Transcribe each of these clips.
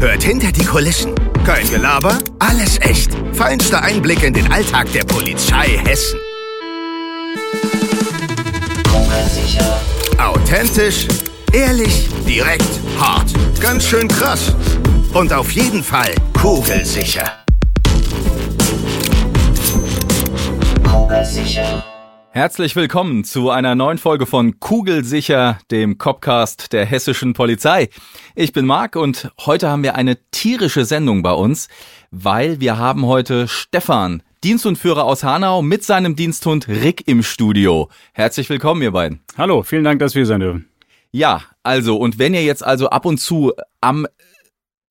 Hört hinter die Kulissen. Kein Gelaber, alles echt. Feinster Einblick in den Alltag der Polizei Hessen. Authentisch, ehrlich, direkt, hart. Ganz schön krass. Und auf jeden Fall kugelsicher. Herzlich willkommen zu einer neuen Folge von Kugelsicher, dem Copcast der hessischen Polizei. Ich bin Marc und heute haben wir eine tierische Sendung bei uns, weil wir haben heute Stefan, Diensthundführer aus Hanau, mit seinem Diensthund Rick im Studio. Herzlich willkommen, ihr beiden. Hallo, vielen Dank, dass wir hier sein dürfen. Ja, also, und wenn ihr jetzt also ab und zu am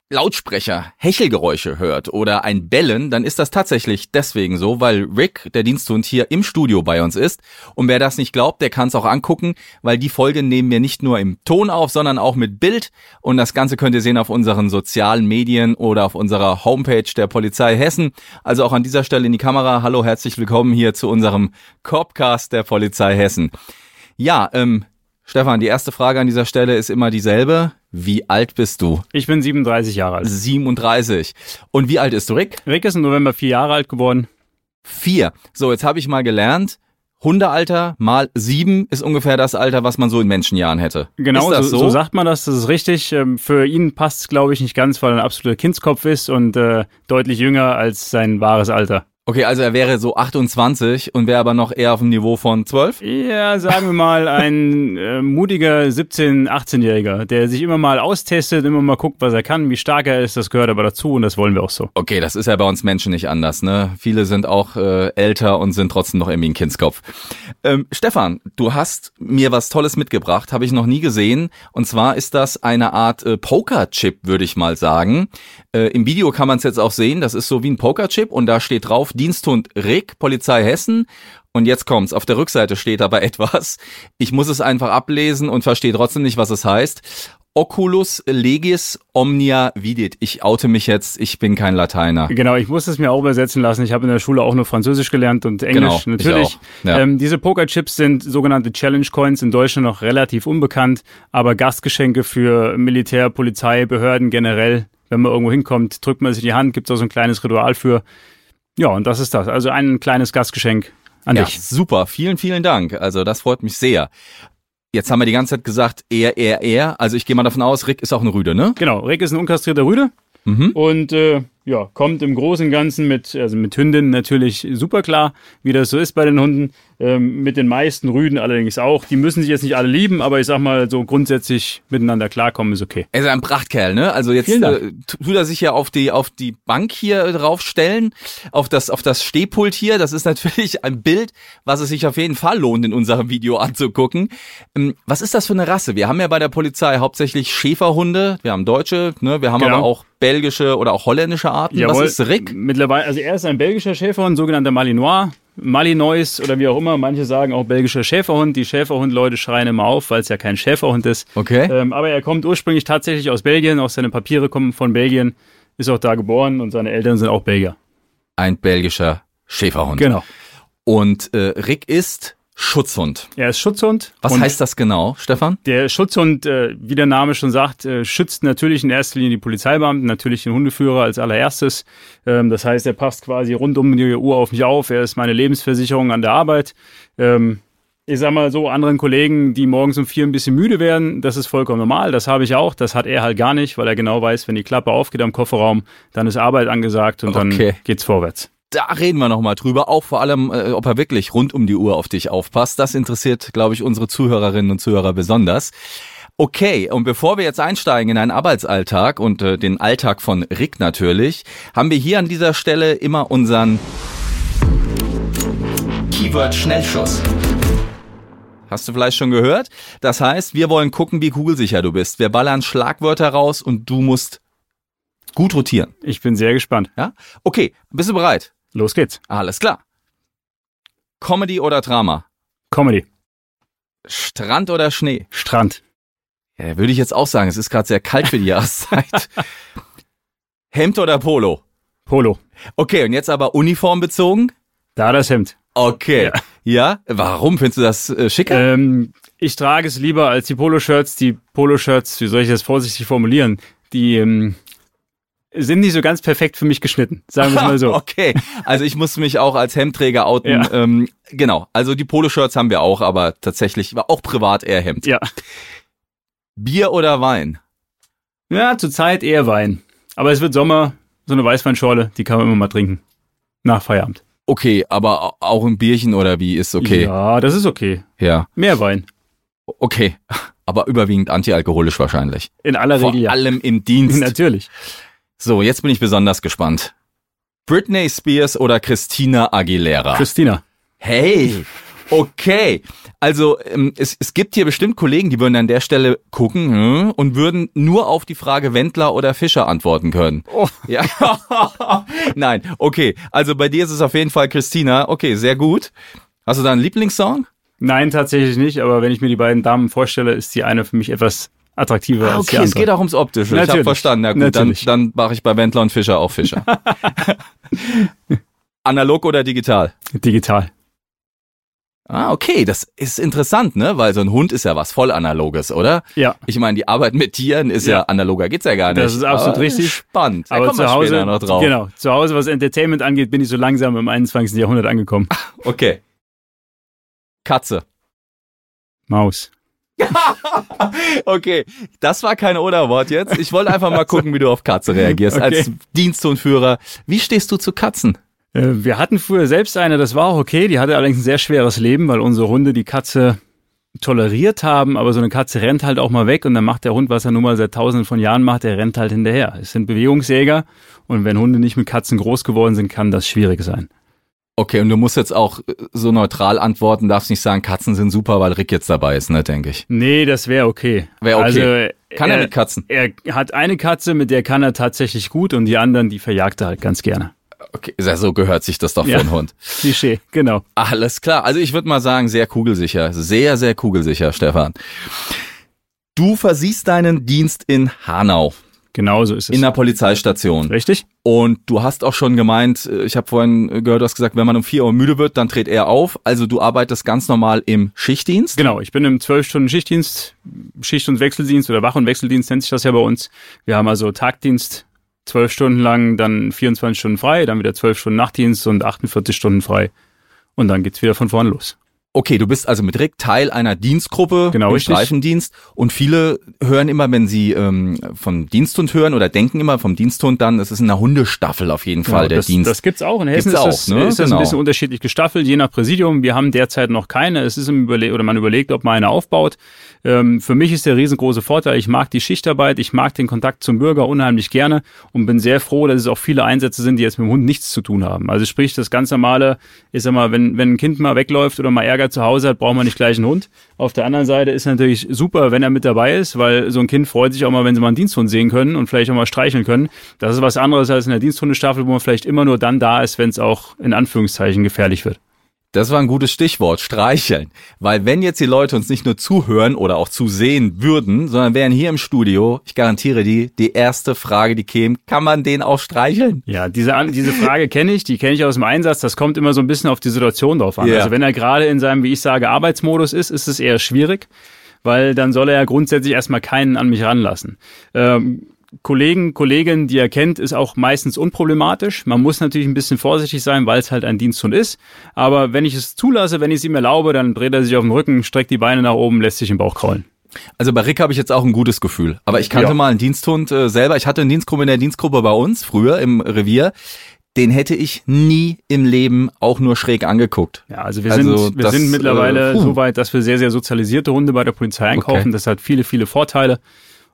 Lautsprecher Hechelgeräusche hört oder ein Bellen, dann ist das tatsächlich deswegen so, weil Rick, der Diensthund, hier im Studio bei uns ist. Und wer das nicht glaubt, der kann es auch angucken, weil die Folge nehmen wir nicht nur im Ton auf, sondern auch mit Bild. Und das Ganze könnt ihr sehen auf unseren sozialen Medien oder auf unserer Homepage der Polizei Hessen. Also auch an dieser Stelle in die Kamera. Hallo, herzlich willkommen hier zu unserem Copcast der Polizei Hessen. Ja, ähm, Stefan, die erste Frage an dieser Stelle ist immer dieselbe. Wie alt bist du? Ich bin 37 Jahre alt. 37. Und wie alt ist du, Rick? Rick ist im November vier Jahre alt geworden. Vier. So, jetzt habe ich mal gelernt, Hundealter mal sieben ist ungefähr das Alter, was man so in Menschenjahren hätte. Genau, das so, so sagt man das, das ist richtig. Ähm, Für ihn passt es, glaube ich, nicht ganz, weil er ein absoluter Kindskopf ist und äh, deutlich jünger als sein wahres Alter. Okay, also er wäre so 28 und wäre aber noch eher auf dem Niveau von 12? Ja, sagen wir mal, ein äh, mutiger 17-, 18-Jähriger, der sich immer mal austestet, immer mal guckt, was er kann, wie stark er ist, das gehört aber dazu und das wollen wir auch so. Okay, das ist ja bei uns Menschen nicht anders, ne? Viele sind auch äh, älter und sind trotzdem noch irgendwie ein Kindskopf. Ähm, Stefan, du hast mir was Tolles mitgebracht, habe ich noch nie gesehen. Und zwar ist das eine Art äh, Poker-Chip, würde ich mal sagen. Äh, Im Video kann man es jetzt auch sehen, das ist so wie ein Poker-Chip und da steht drauf Diensthund Rick, Polizei Hessen. Und jetzt kommt's. Auf der Rückseite steht aber etwas. Ich muss es einfach ablesen und verstehe trotzdem nicht, was es heißt. Oculus legis omnia vidit. Ich oute mich jetzt, ich bin kein Lateiner. Genau, ich muss es mir auch übersetzen lassen. Ich habe in der Schule auch nur Französisch gelernt und Englisch Genau, ich natürlich. ja. Ähm, diese Pokerchips sind sogenannte Challenge Coins in Deutschland noch relativ unbekannt, aber Gastgeschenke für Militär, Polizei, Behörden generell. Wenn man irgendwo hinkommt, drückt man sich die Hand, gibt es auch so ein kleines Ritual für. Ja, und das ist das. Also ein kleines Gastgeschenk an Ja, dich. super. Vielen, vielen Dank. Also das freut mich sehr. Jetzt haben wir die ganze Zeit gesagt, er, er, er. Also ich gehe mal davon aus, Rick ist auch ein Rüde, ne? Genau, Rick ist ein unkastrierter Rüde Mhm. und äh, ja, kommt im Großen und Ganzen mit, also mit Hündinnen natürlich super klar, wie das so ist bei den Hunden. Ähm, mit den meisten Rüden allerdings auch. Die müssen sich jetzt nicht alle lieben, aber ich sag mal, so grundsätzlich miteinander klarkommen ist okay. Er ist ein Prachtkerl, ne? Also jetzt äh, tut er sich ja auf die auf die Bank hier draufstellen, auf das auf das Stehpult hier. Das ist natürlich ein Bild, was es sich auf jeden Fall lohnt, in unserem Video anzugucken. Ähm, was ist das für eine Rasse? Wir haben ja bei der Polizei hauptsächlich Schäferhunde. Wir haben deutsche, ne? Wir haben Genau. aber auch belgische oder auch holländische Arten. Jawohl. Was ist Rick? Mittlerweile, also er ist ein belgischer Schäferhund, sogenannter Malinois. Malinois oder wie auch immer. Manche sagen auch belgischer Schäferhund. Die Schäferhund-Leute schreien immer auf, weil es ja kein Schäferhund ist. Okay. Ähm, aber er kommt ursprünglich tatsächlich aus Belgien. Auch seine Papiere kommen von Belgien. Ist auch da geboren und seine Eltern sind auch Belgier. Ein belgischer Schäferhund. Genau. Und äh, Rick ist Schutzhund. Er ist Schutzhund. Was heißt das genau, Stefan? Der Schutzhund, äh, wie der Name schon sagt, äh, schützt natürlich in erster Linie die Polizeibeamten, natürlich den Hundeführer als allererstes. Ähm, das heißt, er passt quasi rund um die Uhr auf mich auf. Er ist meine Lebensversicherung an der Arbeit. Ähm, ich sag mal so, anderen Kollegen, die morgens um vier ein bisschen müde werden, das ist vollkommen normal. Das habe ich auch. Das hat er halt gar nicht, weil er genau weiß, wenn die Klappe aufgeht am Kofferraum, dann ist Arbeit angesagt und Okay. dann geht's vorwärts. Da reden wir nochmal drüber, auch vor allem, äh, ob er wirklich rund um die Uhr auf dich aufpasst. Das interessiert, glaube ich, unsere Zuhörerinnen und Zuhörer besonders. Okay, und bevor wir jetzt einsteigen in einen Arbeitsalltag und äh, den Alltag von Rick natürlich, haben wir hier an dieser Stelle immer unseren Keyword Schnellschuss. Hast du vielleicht schon gehört? Das heißt, wir wollen gucken, wie kugelsicher du bist. Wir ballern Schlagwörter raus und du musst Gut rotieren. Ich bin sehr gespannt. Ja? Okay, bist du bereit? Los geht's. Alles klar. Comedy oder Drama? Comedy. Strand oder Schnee? Strand. Ja, würde ich jetzt auch sagen. Es ist gerade sehr kalt für die Jahreszeit. Hemd oder Polo? Polo. Okay, und jetzt aber uniformbezogen? Da das Hemd. Okay. Ja. Warum findest du das äh, schicker? Ähm, ich trage es lieber als die Poloshirts. Die Poloshirts, wie soll ich das vorsichtig formulieren, die ähm, sind nicht so ganz perfekt für mich geschnitten. Sagen wir mal so. okay. Also ich muss mich auch als Hemdträger outen. Ja. Ähm, genau. Also die Poloshirts haben wir auch, aber tatsächlich war auch privat eher Hemd. Ja. Bier oder Wein? Ja, zurzeit eher Wein. Aber es wird Sommer, so eine Weißweinschorle, die kann man immer mal trinken. Nach Feierabend. Okay, aber au- auch ein Bierchen oder wie ist okay? Ja, das ist okay. Ja. Mehr Wein. Okay. Aber überwiegend antialkoholisch wahrscheinlich. In aller Vor Regel ja. allem im Dienst. Natürlich. So, jetzt bin ich besonders gespannt. Britney Spears oder Christina Aguilera? Christina. Hey, okay. Also ähm, es, es gibt hier bestimmt Kollegen, die würden an der Stelle gucken hm, und würden nur auf die Frage Wendler oder Fischer antworten können. Oh. Ja. Nein, okay. Also bei dir ist es auf jeden Fall Christina. Okay, sehr gut. Hast du da einen Lieblingssong? Nein, tatsächlich nicht, aber wenn ich mir die beiden Damen vorstelle, ist die eine für mich etwas attraktiver als Ah, okay, andere. es geht auch ums Optische. Ich habe Natürlich. verstanden. Ja gut, dann, Natürlich. dann mache ich bei Wendler und Fischer auch Fischer. Analog oder digital? Digital. Ah, okay, das ist interessant, ne? Weil so ein Hund ist ja was voll Analoges, oder? Ja. Ich meine, die Arbeit mit Tieren ist ja, Ja. analoger, geht's ja gar nicht. Das ist absolut Aber richtig. Spannend. Da Aber zu Hause, noch drauf. genau, zu Hause, was Entertainment angeht, bin ich so langsam im 21. Jahrhundert angekommen. Okay. Katze. Maus. Okay, das war kein Oder-Wort jetzt. Ich wollte einfach mal gucken, wie du auf Katze reagierst. Okay. Als Diensthundführer. Wie stehst du zu Katzen? Äh, Wir hatten früher selbst eine, das war auch okay. Die hatte allerdings ein sehr schweres Leben, weil unsere Hunde die Katze toleriert haben, aber so eine Katze rennt halt auch mal weg und dann macht der Hund, was er nun mal seit tausenden von Jahren macht, der rennt halt hinterher. Es sind Bewegungsjäger und wenn Hunde nicht mit Katzen groß geworden sind, kann das schwierig sein. Okay, und du musst jetzt auch äh, so neutral antworten, darfst nicht sagen, Katzen sind super, weil Rick jetzt dabei ist, ne, denke ich. Nee, das wäre okay. Wär okay. Also, Kann er mit Katzen? Er hat eine Katze, mit der kann er tatsächlich gut und die anderen, die verjagt er halt ganz gerne. Okay, so gehört sich das doch Ja. für einen Hund. Klischee, genau. Alles klar. Also ich würde mal sagen, sehr kugelsicher. Sehr, sehr kugelsicher, Stefan. Du versiehst deinen Dienst in Hanau, Genau so ist es. in der Polizeistation. Richtig? Und du hast auch schon gemeint, äh, ich habe vorhin gehört, du hast gesagt, wenn man um 4 Uhr müde wird, dann dreht er auf. Also du arbeitest ganz normal im Schichtdienst. Genau, ich bin im 12-Stunden-Schichtdienst, Schicht- und Wechseldienst oder Wach- und Wechseldienst nennt sich das ja bei uns. Wir haben also Tagdienst, 12 Stunden lang, dann 24 Stunden frei, dann wieder 12 Stunden Nachtdienst und 48 Stunden frei. Und dann geht's wieder von vorn los. Okay, du bist also mit Rick Teil einer Dienstgruppe Genau, im richtig. Streifendienst. Und viele hören immer, wenn sie ähm, vom Diensthund hören oder denken immer vom Diensthund dann, es ist eine Hundestaffel auf jeden Fall, Genau, der das, Dienst. Das gibt's auch. In Hessen Gibt's ist das, auch, ne? ist das Genau. ein bisschen unterschiedlich gestaffelt, je nach Präsidium. Wir haben derzeit noch keine. Es ist im Überle oder man überlegt, ob man eine aufbaut. Ähm, für mich ist der riesengroße Vorteil, ich mag die Schichtarbeit, ich mag den Kontakt zum Bürger unheimlich gerne und bin sehr froh, dass es auch viele Einsätze sind, die jetzt mit dem Hund nichts zu tun haben. Also sprich, das ganz normale, ich sag mal, wenn, wenn ein Kind mal wegläuft oder mal Ärger zu Hause hat, braucht man nicht gleich einen Hund. Auf der anderen Seite ist natürlich super, wenn er mit dabei ist, weil so ein Kind freut sich auch mal, wenn sie mal einen Diensthund sehen können und vielleicht auch mal streicheln können. Das ist was anderes als in der Diensthundestaffel, wo man vielleicht immer nur dann da ist, wenn es auch in Anführungszeichen gefährlich wird. Das war ein gutes Stichwort, streicheln. Weil wenn jetzt die Leute uns nicht nur zuhören oder auch zusehen würden, sondern wären hier im Studio, ich garantiere die, die erste Frage, die käme, kann man den auch streicheln? Ja, diese, diese Frage kenne ich, die kenne ich aus dem Einsatz. Das kommt immer so ein bisschen auf die Situation drauf an. Ja. Also wenn er gerade in seinem, wie ich sage, Arbeitsmodus ist, ist es eher schwierig, weil dann soll er ja grundsätzlich erstmal keinen an mich ranlassen. Ähm, Kollegen, Kolleginnen, die er kennt, ist auch meistens unproblematisch. Man muss natürlich ein bisschen vorsichtig sein, weil es halt ein Diensthund ist. Aber wenn ich es zulasse, wenn ich es ihm erlaube, dann dreht er sich auf den Rücken, streckt die Beine nach oben, lässt sich im Bauch kraulen. Also bei Rick habe ich jetzt auch ein gutes Gefühl. Aber ich kannte Ja. mal einen Diensthund äh, selber. Ich hatte einen Dienstgruppe in der Dienstgruppe bei uns, früher im Revier. Den hätte ich nie im Leben auch nur schräg angeguckt. Ja, also wir Also sind, wir das, sind mittlerweile äh, so weit, dass wir sehr, sehr sozialisierte Hunde bei der Polizei einkaufen. Okay. Das hat viele, viele Vorteile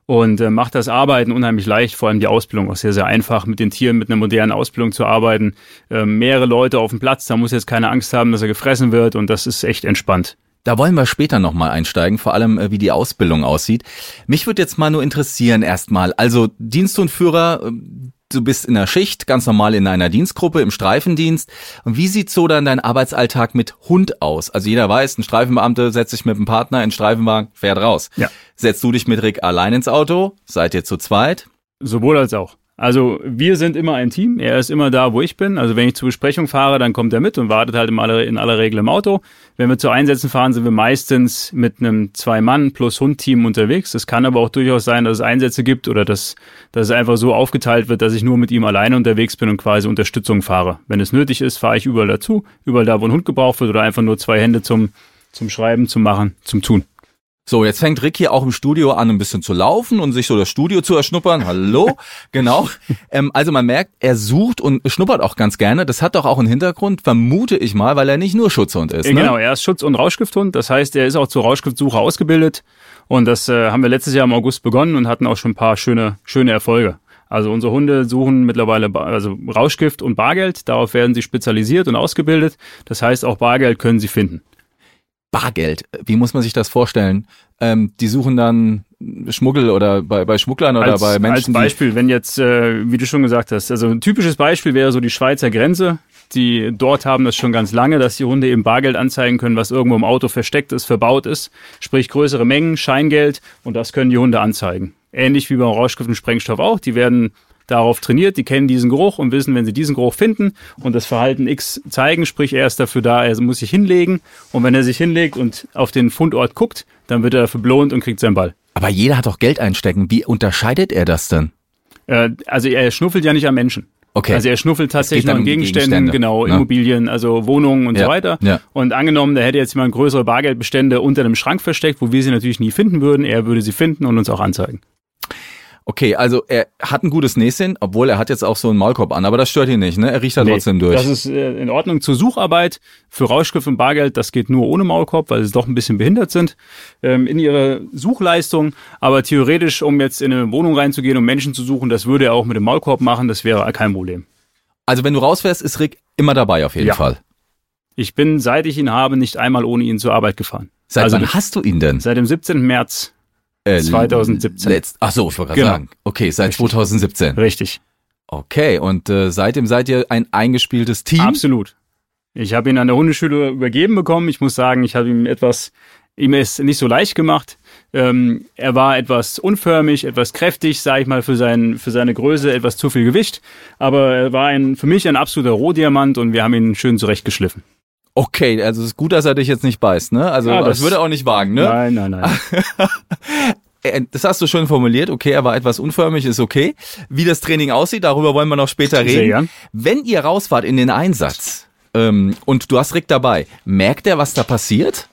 und äh, macht das Arbeiten unheimlich leicht, vor allem die Ausbildung auch sehr, sehr einfach, mit den Tieren mit einer modernen Ausbildung zu arbeiten. Ähm, mehrere Leute auf dem Platz, da muss jetzt keine Angst haben, dass er gefressen wird und das ist echt entspannt. Da wollen wir später nochmal einsteigen, vor allem äh, wie die Ausbildung aussieht. Mich würde jetzt mal nur interessieren erstmal, also Diensthundführer, äh, du bist in der Schicht, ganz normal in einer Dienstgruppe im Streifendienst. Und wie sieht so dann dein Arbeitsalltag mit Hund aus? Also jeder weiß, ein Streifenbeamte setzt sich mit einem Partner in den Streifenwagen, fährt raus. Ja. Setzt du dich mit Rick allein ins Auto? Seid ihr zu zweit? Sowohl als auch. Also wir sind immer ein Team. Er ist immer da, wo ich bin. Also wenn ich zur Besprechung fahre, dann kommt er mit und wartet halt in aller, in aller Regel im Auto. Wenn wir zu Einsätzen fahren, sind wir meistens mit einem Zwei-Mann plus Hund-Team unterwegs. Es kann aber auch durchaus sein, dass es Einsätze gibt oder dass, dass es einfach so aufgeteilt wird, dass ich nur mit ihm alleine unterwegs bin und quasi Unterstützung fahre. Wenn es nötig ist, fahre ich überall dazu, überall da, wo ein Hund gebraucht wird oder einfach nur zwei Hände zum, zum Schreiben, zum Machen, zum Tun. So, jetzt fängt Rick hier auch im Studio an, ein bisschen zu laufen und sich so das Studio zu erschnuppern. Hallo, genau. Ähm, also man merkt, er sucht und schnuppert auch ganz gerne. Das hat doch auch einen Hintergrund, vermute ich mal, weil er nicht nur Schutzhund ist. Ne? Genau, er ist Schutz- und Rauschgifthund. Das heißt, er ist auch zur Rauschgiftsuche ausgebildet. Und das äh, haben wir letztes Jahr im August begonnen und hatten auch schon ein paar schöne, schöne Erfolge. Also unsere Hunde suchen mittlerweile also Rauschgift und Bargeld. Darauf werden sie spezialisiert und ausgebildet. Das heißt, auch Bargeld können sie finden. Bargeld. Wie muss man sich das vorstellen? Ähm, die suchen dann Schmuggel oder bei, bei Schmugglern oder als, bei Menschen. Als Beispiel, wenn jetzt, äh, wie du schon gesagt hast, also ein typisches Beispiel wäre so die Schweizer Grenze. Die dort haben das schon ganz lange, dass die Hunde eben Bargeld anzeigen können, was irgendwo im Auto versteckt ist, verbaut ist. Sprich größere Mengen, Scheingeld und das können die Hunde anzeigen. Ähnlich wie beim Rauschgift und Sprengstoff auch. Die werden darauf trainiert, die kennen diesen Geruch und wissen, wenn sie diesen Geruch finden und das Verhalten X zeigen, sprich er ist dafür da, er muss sich hinlegen und wenn er sich hinlegt und auf den Fundort guckt, dann wird er dafür belohnt und kriegt seinen Ball. Aber jeder hat doch Geld einstecken. Wie unterscheidet er das denn? Äh, also er schnuffelt ja nicht am Menschen. Okay. Also er schnuffelt tatsächlich an um Gegenständen, Gegenstände, genau, ne? Immobilien, also Wohnungen und Ja, so weiter. ja. Und angenommen, da hätte jetzt jemand größere Bargeldbestände unter dem Schrank versteckt, wo wir sie natürlich nie finden würden, er würde sie finden und uns auch anzeigen. Okay, also er hat ein gutes Näschen, obwohl er hat jetzt auch so einen Maulkorb an, aber das stört ihn nicht, ne? Er riecht da trotzdem durch. Das ist äh, in Ordnung zur Sucharbeit. Für Rauschgift und Bargeld, das geht nur ohne Maulkorb, weil sie doch ein bisschen behindert sind ähm, in ihrer Suchleistung. Aber theoretisch, um jetzt in eine Wohnung reinzugehen, um Menschen zu suchen, das würde er auch mit dem Maulkorb machen, das wäre kein Problem. Also wenn du rausfährst, ist Rick immer dabei auf jeden Ja. Fall. Ich bin, seit ich ihn habe, nicht einmal ohne ihn zur Arbeit gefahren. Seit also wann hast du ihn denn? seit dem 17. März Äh, 2017. Letzt, ach so, ich wollte gerade Genau. sagen. Okay, seit Richtig. 2017. Richtig. Okay, und äh, seitdem seid ihr ein eingespieltes Team? Absolut. Ich habe ihn an der Hundeschule übergeben bekommen. Ich muss sagen, ich habe ihm etwas, ihm es nicht so leicht gemacht. Ähm, er war etwas unförmig, etwas kräftig, sage ich mal, für, sein, für seine Größe, etwas zu viel Gewicht. Aber er war ein, für mich ein absoluter Rohdiamant und wir haben ihn schön zurechtgeschliffen. Okay, also es ist gut, dass er dich jetzt nicht beißt, ne? Also Ja, das, das- würde er auch nicht wagen, ne? Nein, nein, nein. Äh, Das hast du schön formuliert. Okay, er war etwas unförmig, ist okay. Wie das Training aussieht, darüber wollen wir noch später Sehr reden. gern. Wenn ihr rausfahrt in den Einsatz ähm, und du hast Rick dabei, merkt er, was da passiert?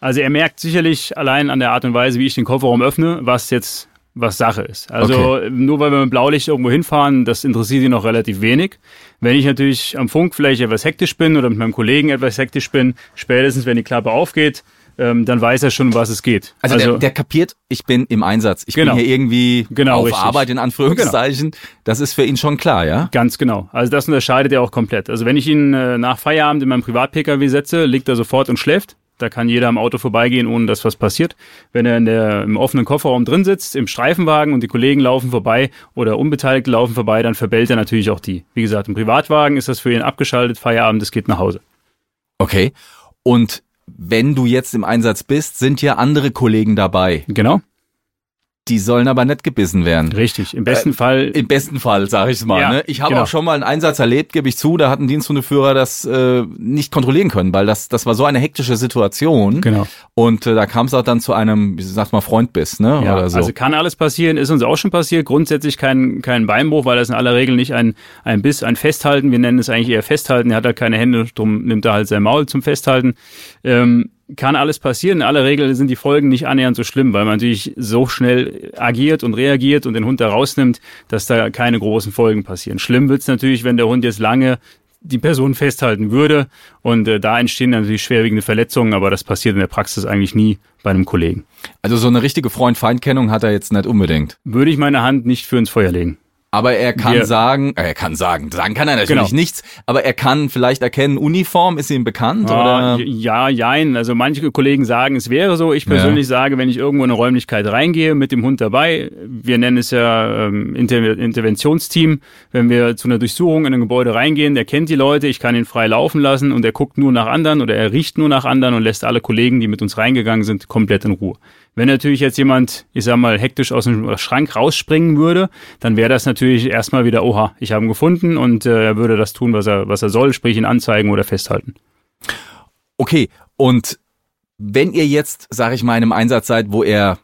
Also er merkt sicherlich allein an der Art und Weise, wie ich den Kofferraum öffne, was jetzt was Sache ist. Also nur weil wir mit Blaulicht irgendwo hinfahren, das interessiert ihn noch relativ wenig. Wenn ich natürlich am Funk vielleicht etwas hektisch bin oder mit meinem Kollegen etwas hektisch bin, spätestens wenn die Klappe aufgeht, ähm, dann weiß er schon, was es geht. Also, der, der kapiert, ich bin im Einsatz. Ich Genau. bin hier irgendwie Genau, auf richtig. Genau. Arbeit in Anführungszeichen. Das ist für ihn schon klar, ja? Ganz genau. Also das unterscheidet er auch komplett. Also wenn ich ihn äh, nach Feierabend in meinem Privat-Pkw setze, liegt er sofort und schläft. Da kann jeder am Auto vorbeigehen, ohne dass was passiert. Wenn er in der, im offenen Kofferraum drin sitzt, im Streifenwagen und die Kollegen laufen vorbei oder Unbeteiligte laufen vorbei, dann verbellt er natürlich auch die. Wie gesagt, im Privatwagen ist das für ihn abgeschaltet, Feierabend, es geht nach Hause. Okay. Und wenn du jetzt im Einsatz bist, sind ja andere Kollegen dabei. Genau, Die sollen aber nicht gebissen werden. richtig. Im besten Fall Im besten Fall, sage ich mal. Ja, ne? Ich habe genau. auch schon mal einen Einsatz erlebt, gebe ich zu, da hat ein Diensthundeführer das äh, nicht kontrollieren können, weil das, das war so eine hektische Situation. Genau. Und äh, da kam es auch dann zu einem, wie sagt man, Freundbiss, ne? Ja, Oder so. also kann alles passieren, ist uns auch schon passiert. Grundsätzlich kein, kein Beinbruch, weil das in aller Regel nicht ein, ein Biss, ein Festhalten, wir nennen es eigentlich eher Festhalten, er hat halt keine Hände, drum nimmt er halt sein Maul zum Festhalten. Ähm, kann alles passieren. In aller Regel sind die Folgen nicht annähernd so schlimm, weil man natürlich so schnell agiert und reagiert und den Hund da rausnimmt, dass da keine großen Folgen passieren. Schlimm wird's natürlich, wenn der Hund jetzt lange die Person festhalten würde und äh, da entstehen dann natürlich schwerwiegende Verletzungen, aber das passiert in der Praxis eigentlich nie bei einem Kollegen. also so eine richtige Freund-Feind-Kennung hat er jetzt nicht unbedingt. Würde ich meine Hand nicht für ins Feuer legen. Aber er kann Wir- sagen, äh, er kann sagen, sagen kann er natürlich Genau. nichts, aber er kann vielleicht erkennen, Uniform, ist ihm bekannt? Ah, oder? Ja, jein. Also manche Kollegen sagen, es wäre so. Ich persönlich sage, wenn ich irgendwo in eine Räumlichkeit reingehe mit dem Hund dabei, wir nennen es ja ähm, Inter Interventionsteam, wenn wir zu einer Durchsuchung in ein Gebäude reingehen, der kennt die Leute, ich kann ihn frei laufen lassen und er guckt nur nach anderen oder er riecht nur nach anderen und lässt alle Kollegen, die mit uns reingegangen sind, komplett in Ruhe. Wenn natürlich jetzt jemand, ich sag mal, hektisch aus dem Schrank rausspringen würde, dann wäre das natürlich erstmal wieder, oha, ich habe ihn gefunden und äh, er würde das tun, was er, was er soll, sprich ihn anzeigen oder festhalten. Okay, und wenn ihr jetzt, sag ich mal, in einem Einsatz seid, wo er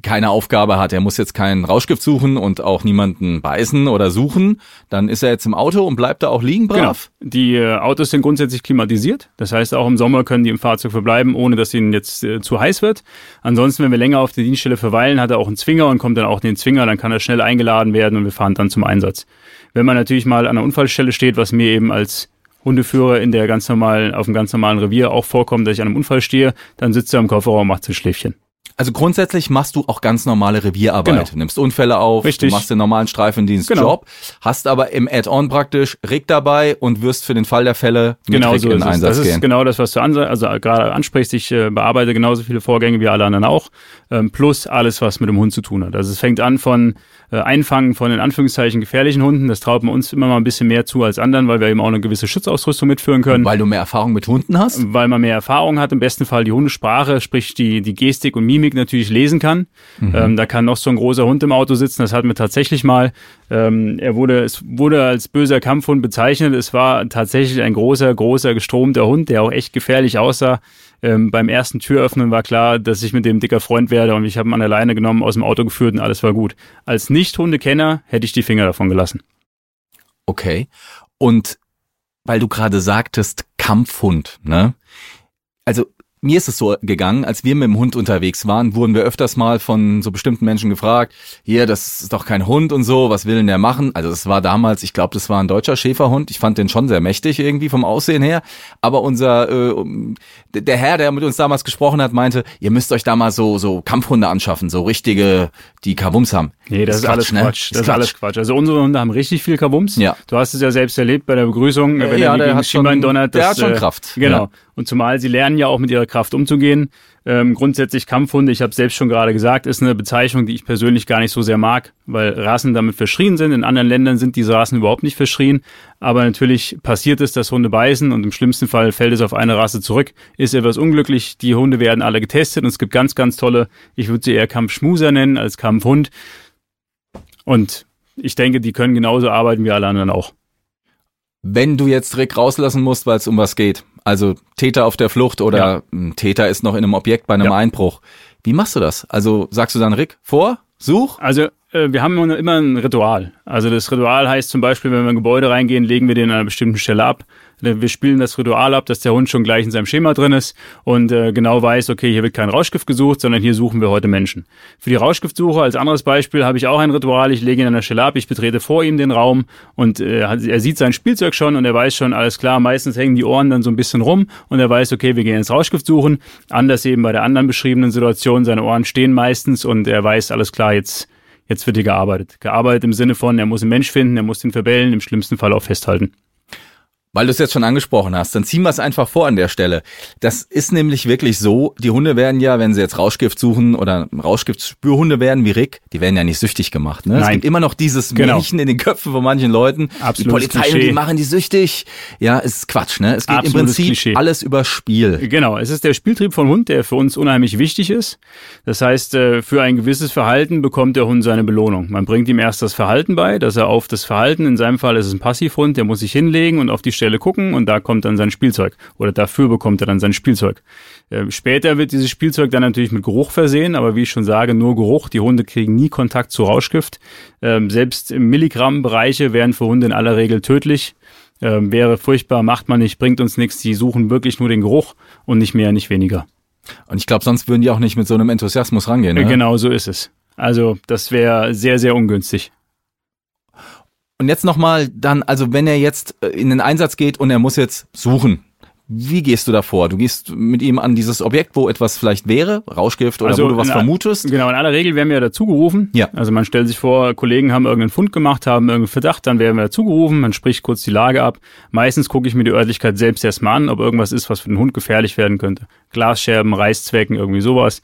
keine Aufgabe hat, er muss jetzt keinen Rauschgift suchen und auch niemanden beißen oder suchen, dann ist er jetzt im Auto und bleibt da auch liegen brav? Genau. Die äh, Autos sind grundsätzlich klimatisiert. Das heißt, auch im Sommer können die im Fahrzeug verbleiben, ohne dass ihnen jetzt äh, zu heiß wird. Ansonsten, wenn wir länger auf der Dienststelle verweilen, hat er auch einen Zwinger und kommt dann auch in den Zwinger, dann kann er schnell eingeladen werden und wir fahren dann zum Einsatz. Wenn man natürlich mal an einer Unfallstelle steht, was mir eben als Hundeführer in der ganz normalen, auf dem ganz normalen Revier auch vorkommt, dass ich an einem Unfall stehe, dann sitzt er im Kofferraum und macht sein Schläfchen. Also grundsätzlich machst du auch ganz normale Revierarbeit. Genau. Nimmst Unfälle auf, Richtig. du machst den normalen Streifendienstjob, Genau. hast aber im Add-on praktisch Rick dabei und wirst für den Fall der Fälle mit Genau so in den. Einsatz Das ist gehen. genau das, was du also gerade ansprichst. Ich äh, bearbeite genauso viele Vorgänge wie alle anderen auch, ähm, plus alles, was mit dem Hund zu tun hat. Also es fängt an von Einfangen von in Anführungszeichen gefährlichen Hunden. Das traut man uns immer mal ein bisschen mehr zu als anderen, weil wir eben auch eine gewisse Schutzausrüstung mitführen können. Weil du mehr Erfahrung mit Hunden hast? weil man mehr Erfahrung hat, im besten Fall die Hundesprache, sprich die, die Gestik und Mimik natürlich lesen kann. Ähm, da kann noch so ein großer Hund im Auto sitzen, das hatten wir tatsächlich mal. Ähm, er wurde, es wurde als böser Kampfhund bezeichnet. Es war tatsächlich ein großer, großer, gestromter Hund, der auch echt gefährlich aussah. Ähm, beim ersten Türöffnen war klar, dass ich mit dem dicker Freund werde und ich habe ihn an der Leine genommen, aus dem Auto geführt und alles war gut. Als Nicht-Hundekenner hätte ich die Finger davon gelassen. Okay. Und weil du gerade sagtest, Kampfhund, ne? Also mir ist es so gegangen, als wir mit dem Hund unterwegs waren, wurden wir öfters mal von so bestimmten Menschen gefragt, hier, das ist doch kein Hund und so, was will denn der machen? Also das war damals, ich glaube, das war ein deutscher Schäferhund. Ich fand den schon sehr mächtig irgendwie vom Aussehen her. Aber unser, äh, der Herr, der mit uns damals gesprochen hat, meinte, ihr müsst euch da mal so, so Kampfhunde anschaffen, so richtige, die Kabums haben. Nee, das, ist, alles ne? Quatsch. Das ist alles Quatsch. Also unsere Hunde haben richtig viel Kabums. Ja. Du hast es ja selbst erlebt bei der Begrüßung, Ja, wenn ja, er der gegen hat das Schienbein donnert. der das, hat schon äh, Kraft. Genau. Ja. Und zumal sie lernen ja auch mit ihrer Kraft umzugehen. Ähm, grundsätzlich Kampfhunde, ich habe selbst schon gerade gesagt, ist eine Bezeichnung, die ich persönlich gar nicht so sehr mag, weil Rassen damit verschrien sind. In anderen Ländern sind diese Rassen überhaupt nicht verschrien. Aber natürlich passiert es, dass Hunde beißen und im schlimmsten Fall fällt es auf eine Rasse zurück. Ist etwas unglücklich. Die Hunde werden alle getestet und es gibt ganz, ganz tolle, ich würde sie eher Kampfschmuser nennen als Kampfhund. Und ich denke, die können genauso arbeiten wie alle anderen auch. Wenn du jetzt Rick rauslassen musst, weil es um was geht, also Täter auf der Flucht oder Ja. Täter ist noch in einem Objekt bei einem Ja. Einbruch, wie machst du das? Also sagst du dann Rick vor, such? Also äh, wir haben immer immer ein Ritual. Also das Ritual heißt zum Beispiel, wenn wir in ein Gebäude reingehen, legen wir den an einer bestimmten Stelle ab. Wir spielen das Ritual ab, dass der Hund schon gleich in seinem Schema drin ist und äh, genau weiß, okay, hier wird kein Rauschgift gesucht, sondern hier suchen wir heute Menschen. Für die Rauschgiftsuche als anderes Beispiel habe ich auch ein Ritual. Ich lege ihn an der Stelle ab, ich betrete vor ihm den Raum und äh, er sieht sein Spielzeug schon und er weiß schon, alles klar, meistens hängen die Ohren dann so ein bisschen rum und er weiß, okay, wir gehen ins Rauschgift suchen. Anders eben bei der anderen beschriebenen Situation, seine Ohren stehen meistens und er weiß, alles klar, jetzt Jetzt wird hier gearbeitet. Gearbeitet im Sinne von, er muss einen Mensch finden, er muss den verbellen, im schlimmsten Fall auch festhalten. Weil du es jetzt schon angesprochen hast, dann ziehen wir es einfach vor an der Stelle. Das ist nämlich wirklich so, die Hunde werden ja, wenn sie jetzt Rauschgift suchen oder Rauschgiftspürhunde werden wie Rick, die werden ja nicht süchtig gemacht. Ne? Es Nein. gibt immer noch dieses Genau. Märchen in den Köpfen von manchen Leuten. die Absolutes Polizei, Klischee. die machen die süchtig. Ja, ist Quatsch. Ne? Es geht im Absolutes Prinzip Klischee. alles über Spiel. Genau, es ist der Spieltrieb von Hund, der für uns unheimlich wichtig ist. Das heißt, äh, für ein gewisses Verhalten bekommt der Hund seine Belohnung. Man bringt ihm erst das Verhalten bei, dass er auf das Verhalten, in seinem Fall ist es ein Passivhund, der muss sich hinlegen und auf die Stelle gucken und da kommt dann sein Spielzeug. Oder dafür bekommt er dann sein Spielzeug. Äh, Später wird dieses Spielzeug dann natürlich mit Geruch versehen, aber wie ich schon sage, nur Geruch. Die Hunde kriegen nie Kontakt zu Rauschgift. Ähm, Selbst im Milligramm-Bereiche wären für Hunde in aller Regel tödlich. Ähm, wäre furchtbar, macht man nicht, bringt uns nichts. Die suchen wirklich nur den Geruch und nicht mehr, nicht weniger. Und ich glaube, sonst würden die auch nicht mit so einem Enthusiasmus rangehen. Ne? Genau so ist es. Also das wäre sehr, sehr ungünstig. Und jetzt nochmal dann, also wenn er jetzt äh, in den Einsatz geht und er muss jetzt suchen, Wie gehst du da vor? Du gehst mit ihm an dieses Objekt, wo etwas vielleicht wäre, Rauschgift oder Also wo du was in- vermutest. Genau, in aller Regel werden wir ja dazu gerufen. Ja. Also man stellt sich vor, Kollegen haben irgendeinen Fund gemacht, haben irgendeinen Verdacht, dann werden wir dazu gerufen, man spricht kurz die Lage ab. Meistens gucke ich mir die Örtlichkeit selbst erstmal an, ob irgendwas ist, was für den Hund gefährlich werden könnte. Glasscherben, Reißzwecken, irgendwie sowas.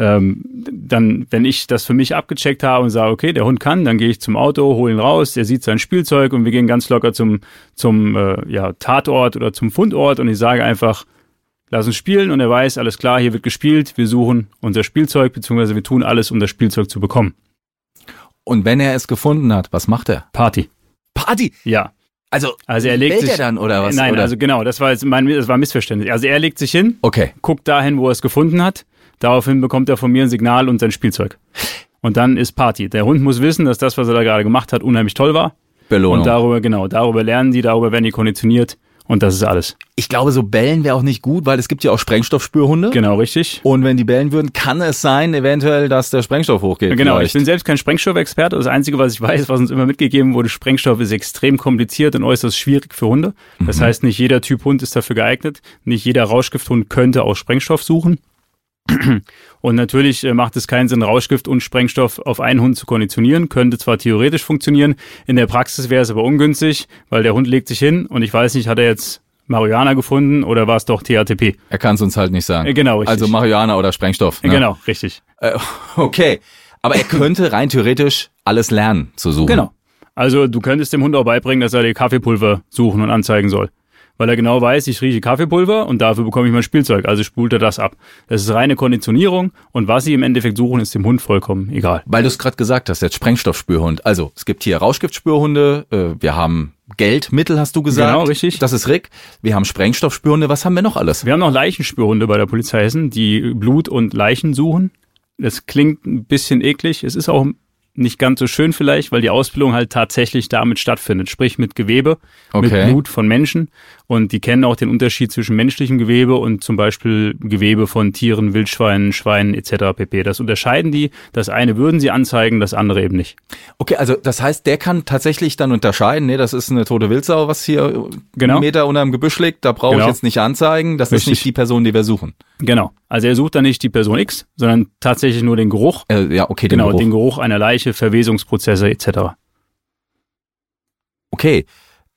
Ähm, dann, wenn ich das für mich abgecheckt habe und sage, okay, der Hund kann, dann gehe ich zum Auto, hole ihn raus, der sieht sein Spielzeug und wir gehen ganz locker zum, zum äh, ja, Tatort oder zum Fundort und ich sage einfach, lass uns spielen und er weiß, alles klar, hier wird gespielt, wir suchen unser Spielzeug, beziehungsweise wir tun alles, um das Spielzeug zu bekommen. Und wenn er es gefunden hat, was macht er? Party. Party! Ja. Also, Also er legt sich. er dann oder was? Nein, oder? also genau, das war jetzt mein, das war Missverständnis. Also er legt sich hin, okay. guckt dahin, wo er es gefunden hat. Daraufhin bekommt er von mir ein Signal und sein Spielzeug. Und dann ist Party. Der Hund muss wissen, dass das, was er da gerade gemacht hat, unheimlich toll war. Belohnung. Und darüber, genau, darüber lernen die, darüber werden die konditioniert. Und das ist alles. ich glaube, so bellen wäre auch nicht gut, weil es gibt ja auch Sprengstoffspürhunde. Genau, richtig. Und wenn die bellen würden, kann es sein, eventuell, dass der Sprengstoff hochgeht. Genau, vielleicht. ich bin selbst kein Sprengstoffexperte. Das Einzige, was ich weiß, was uns immer mitgegeben wurde, Sprengstoff ist extrem kompliziert und äußerst schwierig für Hunde. Das heißt, nicht jeder Typ Hund ist dafür geeignet. Nicht jeder Rauschgifthund könnte auch Sprengstoff suchen. Und natürlich äh, macht es keinen Sinn, Rauschgift und Sprengstoff auf einen Hund zu konditionieren. Könnte zwar theoretisch funktionieren, in der Praxis wäre es aber ungünstig, weil der Hund legt sich hin und ich weiß nicht, hat er jetzt Marihuana gefunden oder war es doch THTP? er kann es uns halt nicht sagen. Äh, Genau, richtig. Also Marihuana oder Sprengstoff. Ne? Genau, richtig. Äh, okay. Aber er könnte rein theoretisch alles lernen zu suchen. Genau. Also du könntest dem Hund auch beibringen, dass er die Kaffeepulver suchen und anzeigen soll. Weil er genau weiß, ich rieche Kaffeepulver und dafür bekomme ich mein Spielzeug. Also spult er das ab. Das ist reine Konditionierung und was sie im Endeffekt suchen, ist dem Hund vollkommen egal. Weil du es gerade gesagt hast, jetzt Sprengstoffspürhund. Also es gibt hier Rauschgiftspürhunde, äh, wir haben Geldmittel, hast du gesagt. Genau, richtig. Das ist Rick. Wir haben Sprengstoffspürhunde. Was haben wir noch alles? Wir haben noch Leichenspürhunde bei der Polizei Hessen, die Blut und Leichen suchen. Das klingt ein bisschen eklig. Es ist auch nicht ganz so schön vielleicht, weil die Ausbildung halt tatsächlich damit stattfindet. Sprich mit Gewebe, Okay. mit Blut von Menschen. Und die kennen auch den Unterschied zwischen menschlichem Gewebe und zum Beispiel Gewebe von Tieren, Wildschweinen, Schweinen etc. pp. Das unterscheiden die. Das eine würden sie anzeigen, das andere eben nicht. Okay, also das heißt, der kann tatsächlich dann unterscheiden, nee, das ist eine tote Wildsau, was hier Genau. einen Meter unter dem Gebüsch liegt, da brauche ich Genau. jetzt nicht anzeigen, das ist Richtig. nicht die Person, die wir suchen. Genau. Also er sucht dann nicht die Person X, sondern tatsächlich nur den Geruch. Äh, ja, okay, den genau, Geruch. den Geruch einer Leiche, Verwesungsprozesse etc. Okay,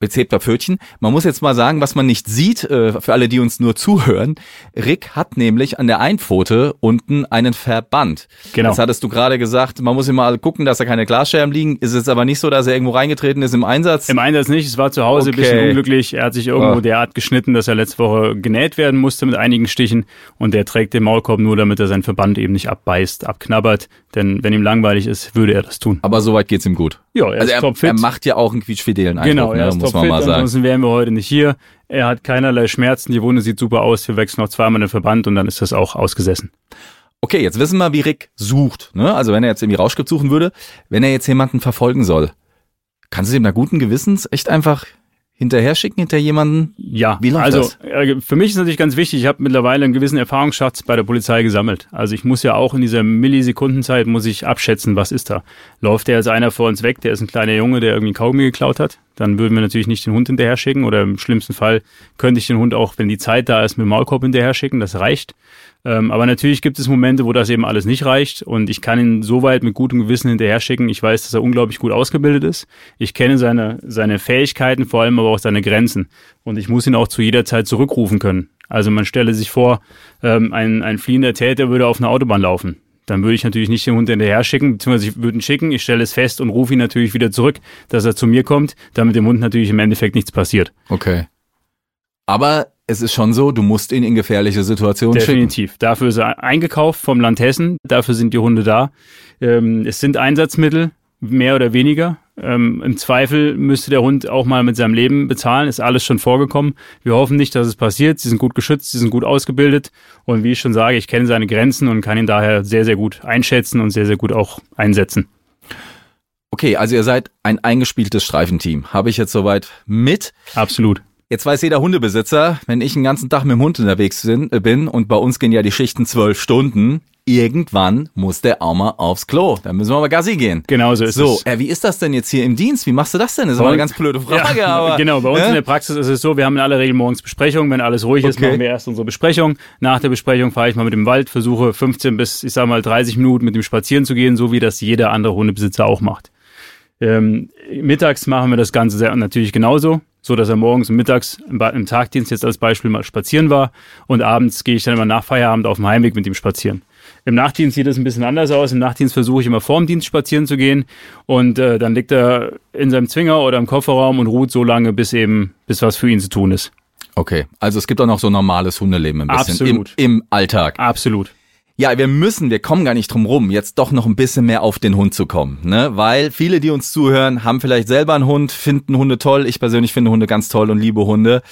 Bezebter Pfötchen. Man muss jetzt mal sagen, was man nicht sieht, äh, für alle, die uns nur zuhören. Rick hat nämlich an der Einpfote unten einen Verband. Genau. Das hattest du gerade gesagt, man muss immer gucken, dass da keine Glasscherben liegen. Ist es aber nicht so, dass er irgendwo reingetreten ist im Einsatz? Im Einsatz nicht, es war zu Hause ein bisschen Okay. unglücklich. Er hat sich irgendwo Ah. derart geschnitten, dass er letzte Woche genäht werden musste mit einigen Stichen und er trägt den Maulkorb nur, damit er seinen Verband eben nicht abbeißt, abknabbert. Denn wenn ihm langweilig ist, würde er das tun. aber soweit geht's ihm gut. Ja, er also ist er, topfit. er macht ja auch einen quietschfidelen Eindruck, Genau, er ne, ist muss man mal sagen. ansonsten wären wir heute nicht hier. Er hat keinerlei Schmerzen, die Wunde sieht super aus. Wir wechseln noch zweimal den Verband und dann ist das auch ausgesessen. Okay, jetzt wissen wir, wie Rick sucht. Ne? Also wenn er jetzt irgendwie Rauschgift suchen würde, wenn er jetzt jemanden verfolgen soll, kannst du ihm da guten Gewissens echt einfach hinterher schicken, hinter jemanden? Ja, Wie läuft also das? äh, für mich ist natürlich ganz wichtig, ich habe mittlerweile einen gewissen Erfahrungsschatz bei der Polizei gesammelt. Also ich muss ja auch in dieser Millisekundenzeit muss ich abschätzen, was ist da. Läuft der jetzt einer vor uns weg, der ist ein kleiner Junge, der irgendwie Kaugummi geklaut hat, dann würden wir natürlich nicht den Hund hinterher schicken oder im schlimmsten Fall könnte ich den Hund auch, wenn die Zeit da ist, mit dem Maulkorb hinterher schicken, das reicht. Ähm, aber natürlich gibt es Momente, wo das eben alles nicht reicht und ich kann ihn so weit mit gutem Gewissen hinterher schicken. Ich weiß, dass er unglaublich gut ausgebildet ist. Ich kenne seine, seine Fähigkeiten, vor allem aber auch seine Grenzen. Und ich muss ihn auch zu jeder Zeit zurückrufen können. Also man stelle sich vor, ähm, ein, ein fliehender Täter würde auf einer Autobahn laufen. Dann würde ich natürlich nicht den Hund hinterher schicken, beziehungsweise ich würde ihn schicken, ich stelle es fest und rufe ihn natürlich wieder zurück, dass er zu mir kommt, damit dem Hund natürlich im Endeffekt nichts passiert. Okay. Aber es ist schon so, du musst ihn in gefährliche Situationen schicken. Definitiv. Dafür ist er eingekauft vom Land Hessen. Dafür sind die Hunde da. Ähm, es sind Einsatzmittel, mehr oder weniger. Ähm, Im Zweifel müsste der Hund auch mal mit seinem Leben bezahlen. Ist alles schon vorgekommen. Wir hoffen nicht, dass es passiert. Sie sind gut geschützt, sie sind gut ausgebildet. Und wie ich schon sage, ich kenne seine Grenzen und kann ihn daher sehr, sehr gut einschätzen und sehr, sehr gut auch einsetzen. Okay, also ihr seid ein eingespieltes Streifenteam. Habe ich jetzt soweit mit. Absolut. Jetzt weiß jeder Hundebesitzer, wenn ich den ganzen Tag mit dem Hund unterwegs bin, äh, und bei uns gehen ja die Schichten zwölf Stunden, irgendwann muss der auch mal aufs Klo. Dann müssen wir mal Gassi gehen. Genau so ist so, es. äh, wie ist das denn jetzt hier im Dienst? Wie machst du das denn? Das ist aber eine ganz blöde Frage, Ja, aber. genau, bei uns Ja? in der Praxis ist es so, wir haben in aller Regel morgens Besprechung. Wenn alles ruhig ist, Okay. machen wir erst unsere Besprechung. Nach der Besprechung fahre ich mal mit dem Wald, versuche 15 bis, ich sag mal, 30 Minuten mit dem spazieren zu gehen, so wie das jeder andere Hundebesitzer auch macht. Ähm, mittags machen wir das Ganze sehr, natürlich genauso, so dass er morgens und mittags im, im Tagdienst jetzt als Beispiel mal spazieren war und abends gehe ich dann immer nach Feierabend auf dem Heimweg mit ihm spazieren. Im Nachtdienst sieht es ein bisschen anders aus. Im Nachtdienst versuche ich immer vorm Dienst spazieren zu gehen und äh, dann liegt er in seinem Zwinger oder im Kofferraum und ruht so lange, bis eben, bis was für ihn zu tun ist. Okay, also es gibt auch noch so normales Hundeleben ein bisschen Absolut. Im, im Alltag. Absolut. Ja, wir müssen, wir kommen gar nicht drum rum, jetzt doch noch ein bisschen mehr auf den Hund zu kommen, ne? Weil viele, die uns zuhören, haben vielleicht selber einen Hund, finden Hunde toll. Ich persönlich finde Hunde ganz toll und liebe Hunde.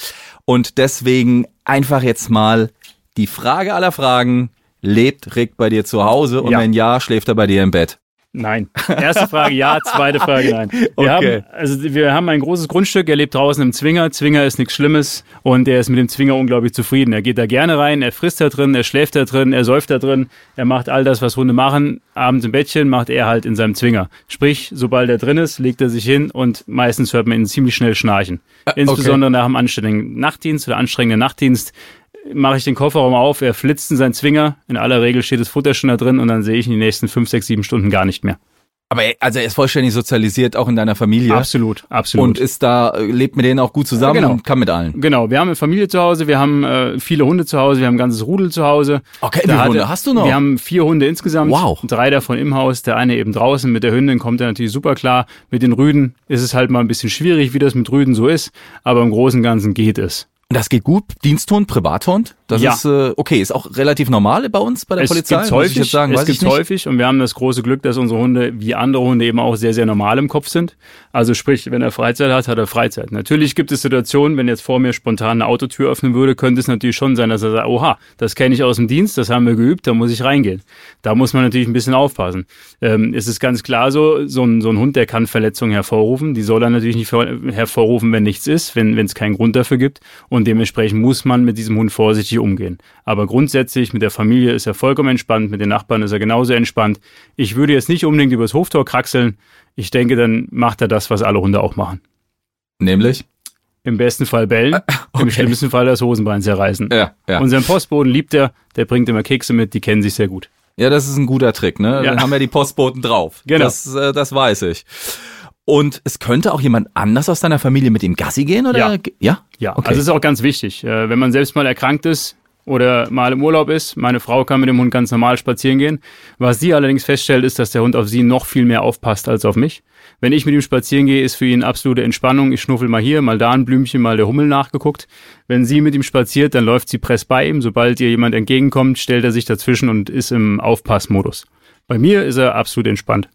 Und deswegen einfach jetzt mal die Frage aller Fragen. Lebt Rick bei dir zu Hause? Und Ja. wenn ja, schläft er bei dir im Bett? Nein. Erste Frage ja, zweite Frage nein. Wir, Okay. haben, also wir haben ein großes Grundstück, er lebt draußen im Zwinger. Zwinger ist nichts Schlimmes und er ist mit dem Zwinger unglaublich zufrieden. Er geht da gerne rein, er frisst da drin, er schläft da drin, er säuft da drin, er macht all das, was Hunde machen. Abends im Bettchen macht er halt in seinem Zwinger. Sprich, sobald er drin ist, legt er sich hin und meistens hört man ihn ziemlich schnell schnarchen. Insbesondere nach einem anständigen Nachtdienst oder anstrengenden Nachtdienst mache ich den Kofferraum auf, er flitzt in seinen Zwinger. In aller Regel steht das Futter schon da drin und dann sehe ich ihn die nächsten fünf, sechs, sieben Stunden gar nicht mehr. Aber er- also er ist vollständig sozialisiert, auch in deiner Familie. Absolut, absolut. Und ist da, äh, lebt mit denen auch gut zusammen Ja, genau. und kann mit allen. genau, wir haben eine Familie zu Hause, wir haben äh, viele Hunde zu Hause, wir haben ein ganzes Rudel zu Hause. Okay, Da wie hat Hunde hast du noch? Wir haben vier Hunde insgesamt. Wow. Drei davon im Haus, der eine eben draußen. Mit der Hündin kommt er natürlich super klar. Mit den Rüden ist es halt mal ein bisschen schwierig, wie das mit Rüden so ist. Aber im Großen und Ganzen geht es. Das geht gut? Diensthund, Privathund? Das Ja. ist äh, okay, ist auch relativ normal bei uns bei der es Polizei. gibt's häufig, ich sagen, es nicht. häufig und wir haben das große Glück, dass unsere Hunde wie andere Hunde eben auch sehr, sehr normal im Kopf sind. Also sprich, wenn er Freizeit hat, hat er Freizeit. Natürlich gibt es Situationen, wenn jetzt vor mir spontan eine Autotür öffnen würde, könnte es natürlich schon sein, dass er sagt, oha, das kenne ich aus dem Dienst, das haben wir geübt, da muss ich reingehen. Da muss man natürlich ein bisschen aufpassen. Ähm, es ist ganz klar so, so ein, so ein Hund, der kann Verletzungen hervorrufen. Die soll er natürlich nicht her- hervorrufen, wenn nichts ist, wenn wenn es keinen Grund dafür gibt. Und dementsprechend muss man mit diesem Hund vorsichtig umgehen. Aber grundsätzlich mit der Familie ist er vollkommen entspannt, mit den Nachbarn ist er genauso entspannt. Ich würde jetzt nicht unbedingt übers Hoftor kraxeln. Ich denke, dann macht er das, was alle Hunde auch machen. Nämlich? Im besten Fall bellen, im schlimmsten Fall das Hosenbein zerreißen. Ja, ja. Unseren Postboden liebt er, der bringt immer Kekse mit, die kennen sich sehr gut. Ja, das ist ein guter Trick, ne? Ja. Dann haben wir die Postboten drauf. Genau. Das, äh, das weiß ich. Und es könnte auch jemand anders aus deiner Familie mit ihm Gassi gehen, oder? Ja. Ja? Ja, Okay. also es ist auch ganz wichtig. Äh, wenn man selbst mal erkrankt ist oder mal im Urlaub ist, meine Frau kann mit dem Hund ganz normal spazieren gehen. Was sie allerdings feststellt, ist, dass der Hund auf sie noch viel mehr aufpasst als auf mich. Wenn ich mit ihm spazieren gehe, ist für ihn absolute Entspannung. Ich schnuffel mal hier, mal da ein Blümchen, mal der Hummel nachgeguckt. Wenn sie mit ihm spaziert, dann läuft sie press bei ihm. Sobald ihr jemand entgegenkommt, stellt er sich dazwischen und ist im Aufpassmodus. Bei mir ist er absolut entspannt.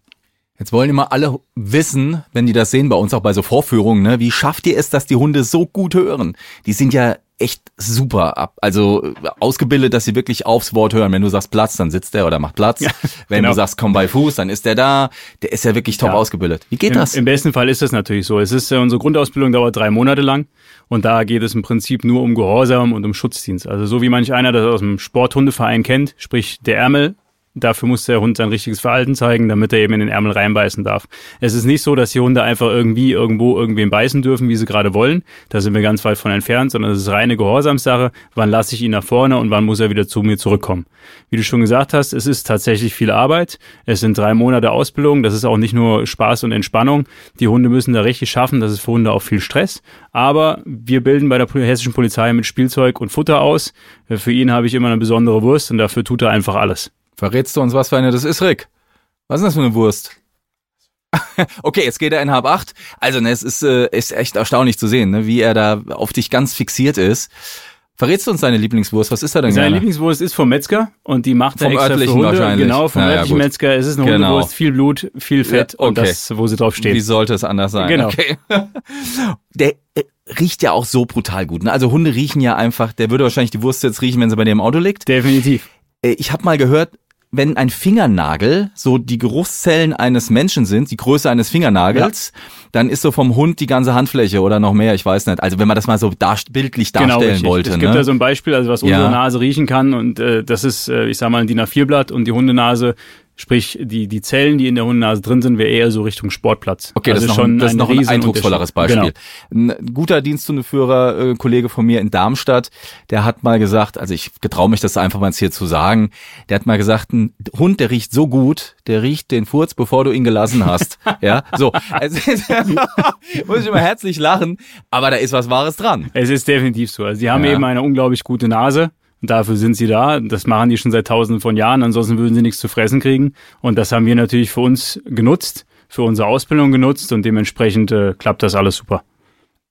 Jetzt wollen immer alle wissen, wenn die das sehen bei uns auch bei so Vorführungen, ne? Wie schafft ihr es, dass die Hunde so gut hören? Die sind ja echt super ab, also äh, ausgebildet, dass sie wirklich aufs Wort hören. Wenn du sagst Platz, dann sitzt der oder macht Platz. Wenn genau. du sagst komm bei Fuß, dann ist der da. Der ist ja wirklich top Ja. ausgebildet. Wie geht Im, das? Im besten Fall ist das natürlich so. Es ist äh, unsere Grundausbildung dauert drei Monate lang und da geht es im Prinzip nur um Gehorsam und um Schutzdienst. Also so wie manch einer das aus dem Sporthundeverein kennt, sprich der Ärmel. Dafür muss der Hund sein richtiges Verhalten zeigen, damit er eben in den Ärmel reinbeißen darf. Es ist nicht so, dass die Hunde einfach irgendwie irgendwo irgendwen beißen dürfen, wie sie gerade wollen. Da sind wir ganz weit von entfernt, sondern es ist reine Gehorsamssache. Wann lasse ich ihn nach vorne und wann muss er wieder zu mir zurückkommen? Wie du schon gesagt hast, es ist tatsächlich viel Arbeit. Es sind drei Monate Ausbildung. Das ist auch nicht nur Spaß und Entspannung. Die Hunde müssen da richtig schaffen. Das ist für Hunde auch viel Stress. Aber wir bilden bei der hessischen Polizei mit Spielzeug und Futter aus. Für ihn habe ich immer eine besondere Wurst und dafür tut er einfach alles. Verrätst du uns, was für eine das ist, Rick? Was ist denn das für eine Wurst? okay, jetzt geht er in Hab 8. Also, ne, es ist, äh, ist echt erstaunlich zu sehen, ne, wie er da auf dich ganz fixiert ist. Verrätst du uns deine Lieblingswurst? Was ist er denn Seine gerne? Lieblingswurst ist vom Metzger und die macht er Vom extra für örtlichen Hunde. wahrscheinlich. Genau, vom ja, örtlichen gut. Metzger. Es ist eine Genau. Hundewurst, viel Blut, viel Fett Ja, und okay. das, wo sie drauf steht. Wie sollte es anders sein? Genau. Okay. Der äh, riecht ja auch so brutal gut. Ne? Also Hunde riechen ja einfach, der würde wahrscheinlich die Wurst jetzt riechen, wenn sie bei dir im Auto liegt. Definitiv. Äh, ich habe mal gehört, wenn ein Fingernagel so die Geruchszellen eines Menschen sind, die Größe eines Fingernagels, ja. dann ist so vom Hund die ganze Handfläche oder noch mehr, ich weiß nicht. Also wenn man das mal so dar bildlich genau, darstellen genau, wollte. Es gibt ne? ja so ein Beispiel, also was unsere ja. Nase riechen kann und äh, das ist, äh, ich sag mal, ein DIN A4-Blatt und die Hundenase Sprich, die, die Zellen, die in der Hundenase drin sind, wäre eher so Richtung Sportplatz. Okay, also das ist noch, schon das ist noch ein eindrucksvolleres Beispiel. Genau. Ein guter Diensthundeführer, äh, Kollege von mir in Darmstadt, der hat mal gesagt, also ich getraue mich das einfach mal jetzt hier zu sagen, der hat mal gesagt, ein Hund, der riecht so gut, der riecht den Furz, bevor du ihn gelassen hast. ja, so. Also, muss ich immer herzlich lachen, aber da ist was Wahres dran. Es ist definitiv so. Also, sie haben ja. eben eine unglaublich gute Nase. Dafür sind sie da. Das machen die schon seit tausenden von Jahren. Ansonsten würden sie nichts zu fressen kriegen. Und das haben wir natürlich für uns genutzt, für unsere Ausbildung genutzt und dementsprechend äh, klappt das alles super.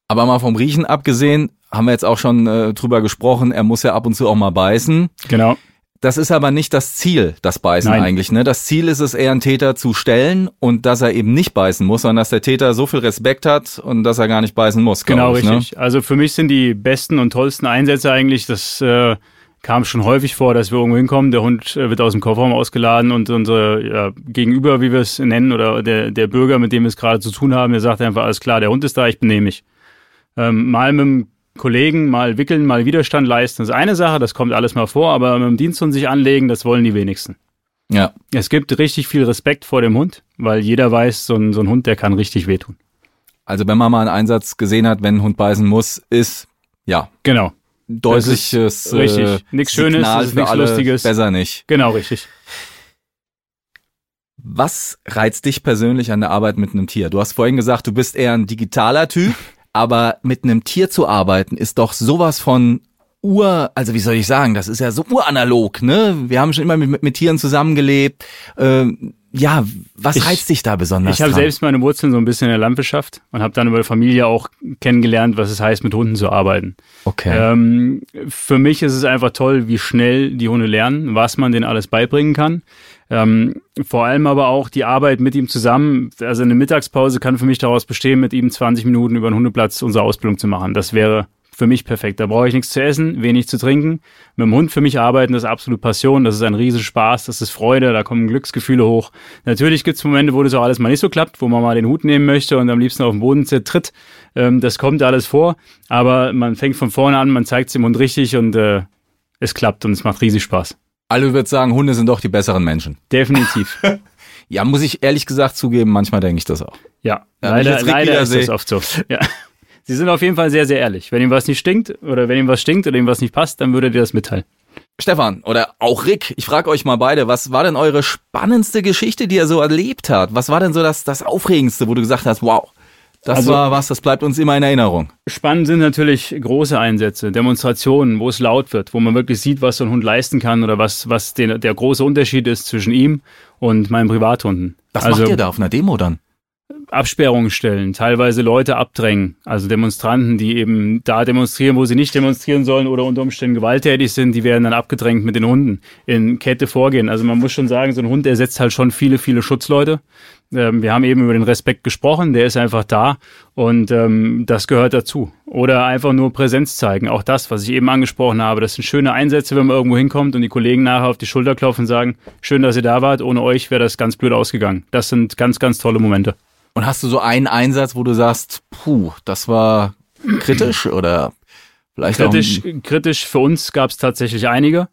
Aber mal vom Riechen abgesehen, haben wir jetzt auch schon äh, drüber gesprochen, er muss ja ab und zu auch mal beißen. Genau. Das ist aber nicht das Ziel, das Beißen Nein. eigentlich. Ne? Das Ziel ist es eher, einen Täter zu stellen und dass er eben nicht beißen muss, sondern dass der Täter so viel Respekt hat und dass er gar nicht beißen muss. Genau, ich, richtig. Ne? Also für mich sind die besten und tollsten Einsätze eigentlich, dass äh, kam schon häufig vor, dass wir irgendwo hinkommen, der Hund äh, wird aus dem Kofferraum ausgeladen und unser ja, Gegenüber, wie wir es nennen, oder der, der Bürger, mit dem wir es gerade zu tun haben, der sagt einfach, alles klar, der Hund ist da, ich benehme mich. Ähm, mal mit dem Kollegen, mal wickeln, mal Widerstand leisten, das ist eine Sache, das kommt alles mal vor, aber mit dem Diensthund sich anlegen, das wollen die wenigsten. Ja. Es gibt richtig viel Respekt vor dem Hund, weil jeder weiß, so ein, so ein Hund, der kann richtig wehtun. Also wenn man mal einen Einsatz gesehen hat, wenn ein Hund beißen muss, ist ja. Genau deutliches äh, richtig. Nichts Schönes, Signal nichts Lustiges. Besser nicht. Genau, richtig. Was reizt dich persönlich an der Arbeit mit einem Tier? Du hast vorhin gesagt, du bist eher ein digitaler Typ, aber mit einem Tier zu arbeiten ist doch sowas von ur, also wie soll ich sagen, das ist ja so uranalog, ne? Wir haben schon immer mit, mit Tieren zusammengelebt. Ähm, ja, was ich, reizt dich da besonders? Ich habe selbst meine Wurzeln so ein bisschen in der Landwirtschaft und habe dann über die Familie auch kennengelernt, was es heißt, mit Hunden zu arbeiten. Okay. Ähm, für mich ist es einfach toll, wie schnell die Hunde lernen, was man denen alles beibringen kann. Ähm, vor allem aber auch die Arbeit mit ihm zusammen. Also eine Mittagspause kann für mich daraus bestehen, mit ihm 20 Minuten über den Hundeplatz unsere Ausbildung zu machen. Das wäre für mich perfekt. Da brauche ich nichts zu essen, wenig zu trinken. Mit dem Hund für mich arbeiten, das ist absolut Passion, das ist ein Riesenspaß, das ist Freude, da kommen Glücksgefühle hoch. Natürlich gibt es Momente, wo das auch alles mal nicht so klappt, wo man mal den Hut nehmen möchte und am liebsten auf den Boden zertritt. Ähm, das kommt alles vor, aber man fängt von vorne an, man zeigt es dem Hund richtig und äh, es klappt und es macht riesig Spaß. Alle wird sagen, Hunde sind doch die besseren Menschen. Definitiv. ja, muss ich ehrlich gesagt zugeben, manchmal denke ich das auch. Ja, ja leider, leider ist das oft so. Ja. Sie sind auf jeden Fall sehr, sehr ehrlich. Wenn ihm was nicht stinkt oder wenn ihm was stinkt oder ihm was nicht passt, dann würde dir das mitteilen. Stefan oder auch Rick, ich frage euch mal beide, was war denn eure spannendste Geschichte, die ihr so erlebt habt? Was war denn so das, das Aufregendste, wo du gesagt hast, wow, das also, war was, das bleibt uns immer in Erinnerung. Spannend sind natürlich große Einsätze, Demonstrationen, wo es laut wird, wo man wirklich sieht, was so ein Hund leisten kann oder was, was den, der große Unterschied ist zwischen ihm und meinen Privathunden. Was also, macht ihr da auf einer Demo dann? Absperrungen stellen, teilweise Leute abdrängen, also Demonstranten, die eben da demonstrieren, wo sie nicht demonstrieren sollen oder unter Umständen gewalttätig sind, die werden dann abgedrängt mit den Hunden in Kette vorgehen. Also man muss schon sagen, so ein Hund ersetzt halt schon viele, viele Schutzleute. Ähm, wir haben eben über den Respekt gesprochen, der ist einfach da und ähm, das gehört dazu. Oder einfach nur Präsenz zeigen. Auch das, was ich eben angesprochen habe, das sind schöne Einsätze, wenn man irgendwo hinkommt und die Kollegen nachher auf die Schulter klopfen und sagen, schön, dass ihr da wart, ohne euch wäre das ganz blöd ausgegangen. Das sind ganz, ganz tolle Momente. Und hast du so einen Einsatz, wo du sagst, puh, das war kritisch oder vielleicht kritisch? Auch kritisch für uns gab es tatsächlich einige.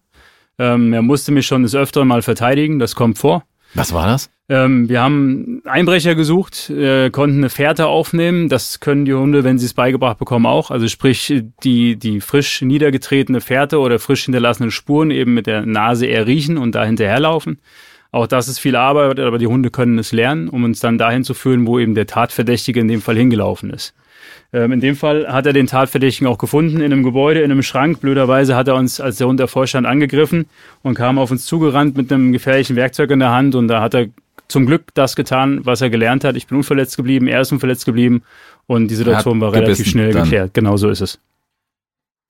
Ähm, er musste mich schon des Öfteren mal verteidigen, das kommt vor. Was war das? Ähm, wir haben Einbrecher gesucht, äh, konnten eine Fährte aufnehmen. Das können die Hunde, wenn sie es beigebracht bekommen, auch. Also sprich, die, die frisch niedergetretene Fährte oder frisch hinterlassenen Spuren eben mit der Nase eher riechen und da hinterherlaufen. Auch das ist viel Arbeit, aber die Hunde können es lernen, um uns dann dahin zu führen, wo eben der Tatverdächtige in dem Fall hingelaufen ist. Ähm, in dem Fall hat er den Tatverdächtigen auch gefunden in einem Gebäude, in einem Schrank. Blöderweise hat er uns, als der Hund davor stand, angegriffen und kam auf uns zugerannt mit einem gefährlichen Werkzeug in der Hand. Und da hat er zum Glück das getan, was er gelernt hat. Ich bin unverletzt geblieben, er ist unverletzt geblieben und die Situation war relativ schnell geklärt. Genau so ist es.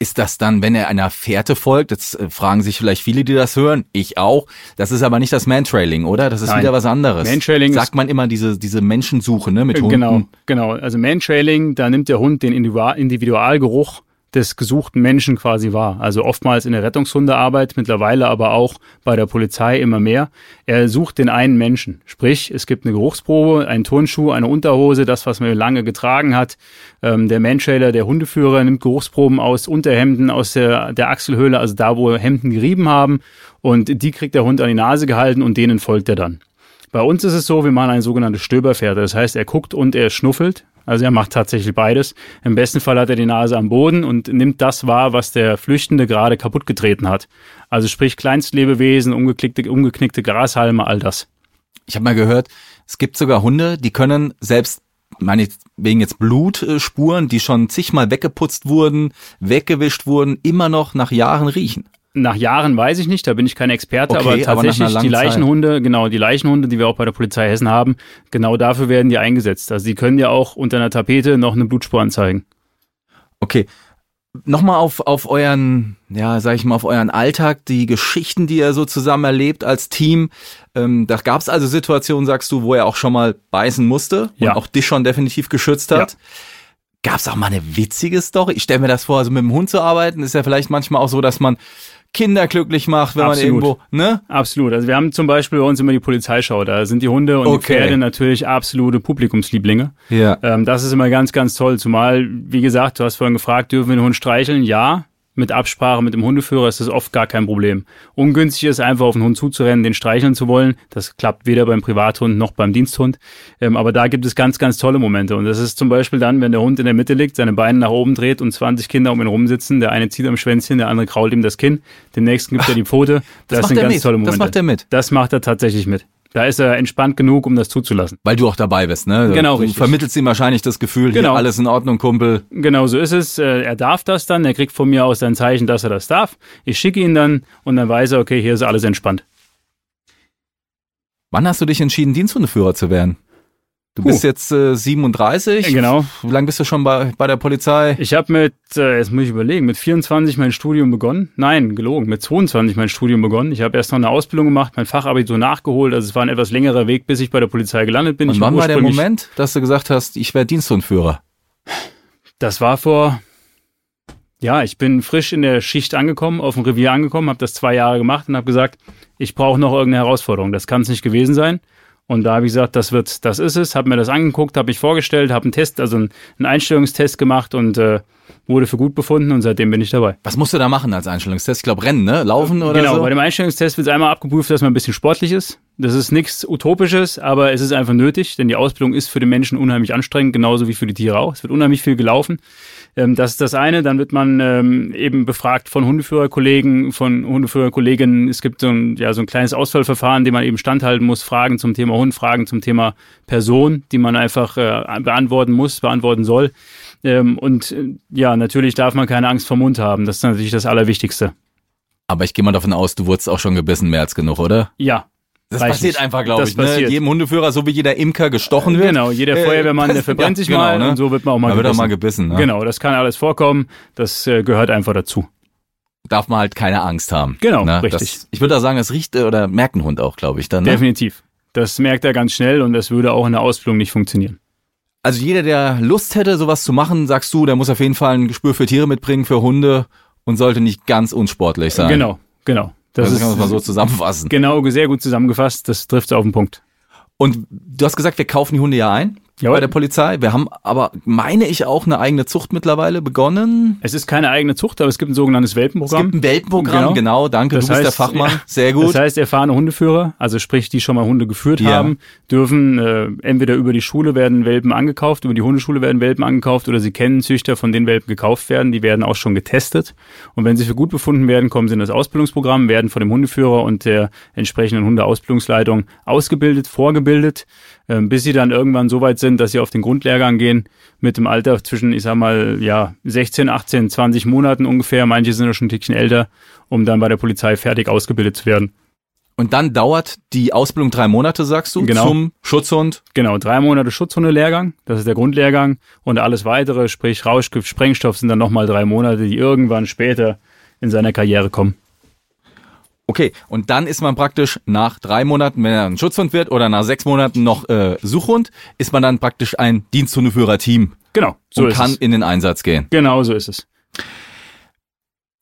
Ist das dann, wenn er einer Fährte folgt? Jetzt äh, fragen sich vielleicht viele, die das hören. Ich auch. Das ist aber nicht das Mantrailing, oder? Das ist Nein. wieder was anderes. Mantrailing sagt man immer diese diese Menschensuche, ne, mit Hunden. Genau, genau. Also Mantrailing, da nimmt der Hund den Individualgeruch des gesuchten Menschen quasi war. Also oftmals in der Rettungshundearbeit, mittlerweile aber auch bei der Polizei immer mehr. Er sucht den einen Menschen. Sprich, es gibt eine Geruchsprobe, einen Turnschuh, eine Unterhose, das, was man lange getragen hat. Ähm, der Mantrailer, der Hundeführer, nimmt Geruchsproben aus Unterhemden, aus der, der Achselhöhle, also da, wo Hemden gerieben haben. Und die kriegt der Hund an die Nase gehalten und denen folgt er dann. Bei uns ist es so, wir machen ein sogenanntes Stöberpferd. Das heißt, er guckt und er schnuffelt. Also er macht tatsächlich beides. Im besten Fall hat er die Nase am Boden und nimmt das wahr, was der Flüchtende gerade kaputt getreten hat. Also sprich Kleinstlebewesen, umgeknickte, umgeknickte Grashalme, all das. Ich habe mal gehört, es gibt sogar Hunde, die können selbst meine wegen jetzt Blutspuren, die schon zigmal weggeputzt wurden, weggewischt wurden, immer noch nach Jahren riechen. Nach Jahren weiß ich nicht, da bin ich kein Experte, okay, aber tatsächlich aber die Leichenhunde, genau, die Leichenhunde, die wir auch bei der Polizei Hessen haben, genau dafür werden die eingesetzt. Also die können ja auch unter einer Tapete noch eine Blutspur anzeigen. Okay. Nochmal auf, auf euren, ja, sag ich mal, auf euren Alltag, die Geschichten, die ihr so zusammen erlebt als Team. Ähm, da gab es also Situationen, sagst du, wo er auch schon mal beißen musste ja. und auch dich schon definitiv geschützt hat. Ja. Gab es auch mal eine witzige Story? Ich stelle mir das vor, also mit dem Hund zu arbeiten, ist ja vielleicht manchmal auch so, dass man Kinder glücklich macht, wenn Absolut. man irgendwo, ne? Absolut. Also wir haben zum Beispiel bei uns immer die Polizeischau. Da sind die Hunde und okay. die Pferde natürlich absolute Publikumslieblinge. Ja. Ähm, das ist immer ganz, ganz toll. Zumal, wie gesagt, du hast vorhin gefragt, dürfen wir den Hund streicheln? Ja mit Absprache mit dem Hundeführer ist das oft gar kein Problem. Ungünstig ist einfach auf den Hund zuzurennen, den streicheln zu wollen. Das klappt weder beim Privathund noch beim Diensthund. Ähm, aber da gibt es ganz, ganz tolle Momente. Und das ist zum Beispiel dann, wenn der Hund in der Mitte liegt, seine Beine nach oben dreht und 20 Kinder um ihn rumsitzen. Der eine zieht am Schwänzchen, der andere krault ihm das Kinn. Dem nächsten gibt er die Pfote. Das, das sind ganz mit. tolle Momente. Das macht er mit. Das macht er tatsächlich mit. Da ist er entspannt genug, um das zuzulassen. Weil du auch dabei bist, ne? Genau, du richtig. vermittelst ihm wahrscheinlich das Gefühl, genau. hier alles in Ordnung, Kumpel. Genau, so ist es. Äh, er darf das dann, er kriegt von mir aus ein Zeichen, dass er das darf. Ich schicke ihn dann und dann weiß er, okay, hier ist alles entspannt. Wann hast du dich entschieden, Diensthundeführer zu werden? Du Puh. bist jetzt äh, 37. Genau. Wie lange bist du schon bei, bei der Polizei? Ich habe mit, äh, jetzt muss ich überlegen, mit 24 mein Studium begonnen. Nein, gelogen, mit 22 mein Studium begonnen. Ich habe erst noch eine Ausbildung gemacht, mein Fachabitur nachgeholt. Also es war ein etwas längerer Weg, bis ich bei der Polizei gelandet bin. Und ich wann war der Moment, dass du gesagt hast, ich werde Diensthundführer? Das war vor, ja, ich bin frisch in der Schicht angekommen, auf dem Revier angekommen, habe das zwei Jahre gemacht und habe gesagt, ich brauche noch irgendeine Herausforderung. Das kann es nicht gewesen sein. Und da habe ich gesagt, das wird, das ist es, habe mir das angeguckt, habe ich vorgestellt, habe einen Test, also einen, Einstellungstest gemacht und äh, wurde für gut befunden und seitdem bin ich dabei. Was musst du da machen als Einstellungstest? Ich glaube Rennen, ne? Laufen oder genau, so? Genau, bei dem Einstellungstest wird einmal abgeprüft, dass man ein bisschen sportlich ist. Das ist nichts Utopisches, aber es ist einfach nötig, denn die Ausbildung ist für den Menschen unheimlich anstrengend, genauso wie für die Tiere auch. Es wird unheimlich viel gelaufen. Ähm, das ist das eine. Dann wird man ähm, eben befragt von Hundeführerkollegen, von Hundeführerkolleginnen. Es gibt so ein, ja, so ein kleines Auswahlverfahren, dem man eben standhalten muss. Fragen zum Thema Hund, Fragen zum Thema Person, die man einfach äh, beantworten muss, beantworten soll. Ähm, und äh, ja, natürlich darf man keine Angst vor Mund haben. Das ist natürlich das Allerwichtigste. Aber ich gehe mal davon aus, du wurdest auch schon gebissen, mehr als genug, oder? Ja, das passiert einfach, glaube ich. Ne? Jedem Hundeführer, so wie jeder Imker gestochen wird. Genau, jeder äh, Feuerwehrmann, der verbrennt sich genau, mal ne? und so wird man auch mal da gebissen. wird auch mal gebissen. Ne? Genau, das kann alles vorkommen. Das äh, gehört einfach dazu. Darf man halt keine Angst haben. Genau, ne? richtig. Das, ich würde da sagen, das riecht äh, oder merkt ein Hund auch, glaube ich, dann. Ne? Definitiv. Das merkt er ganz schnell und das würde auch in der Ausbildung nicht funktionieren. Also jeder, der Lust hätte, sowas zu machen, sagst du, der muss auf jeden Fall ein Gespür für Tiere mitbringen, für Hunde und sollte nicht ganz unsportlich sein. Genau, genau. Das, das kann man mal so zusammenfassen. Genau, sehr gut zusammengefasst. Das trifft auf den Punkt. Und du hast gesagt, wir kaufen die Hunde ja ein. Jawohl. bei der Polizei. Wir haben aber, meine ich, auch eine eigene Zucht mittlerweile begonnen. Es ist keine eigene Zucht, aber es gibt ein sogenanntes Welpenprogramm. Es gibt ein Welpenprogramm, genau. genau danke, das du heißt, bist der Fachmann. Sehr gut. Das heißt, erfahrene Hundeführer, also sprich, die schon mal Hunde geführt ja. haben, dürfen äh, entweder über die Schule werden Welpen angekauft, über die Hundeschule werden Welpen angekauft oder sie kennen Züchter, von denen Welpen gekauft werden. Die werden auch schon getestet. Und wenn sie für gut befunden werden, kommen sie in das Ausbildungsprogramm, werden von dem Hundeführer und der entsprechenden Hundeausbildungsleitung ausgebildet, vorgebildet bis sie dann irgendwann so weit sind, dass sie auf den Grundlehrgang gehen mit dem Alter zwischen, ich sag mal, ja, 16, 18, 20 Monaten ungefähr. Manche sind ja schon ein Tickchen älter, um dann bei der Polizei fertig ausgebildet zu werden. Und dann dauert die Ausbildung drei Monate, sagst du, genau. zum Schutzhund? Genau, drei Monate Schutzhundelehrgang, das ist der Grundlehrgang. Und alles weitere, sprich Rauschgift, Sprengstoff, sind dann nochmal drei Monate, die irgendwann später in seiner Karriere kommen. Okay, und dann ist man praktisch nach drei Monaten, wenn er ein Schutzhund wird, oder nach sechs Monaten noch äh, Suchhund, ist man dann praktisch ein Diensthundeführer-Team. Genau, so und kann es. in den Einsatz gehen. Genau, so ist es.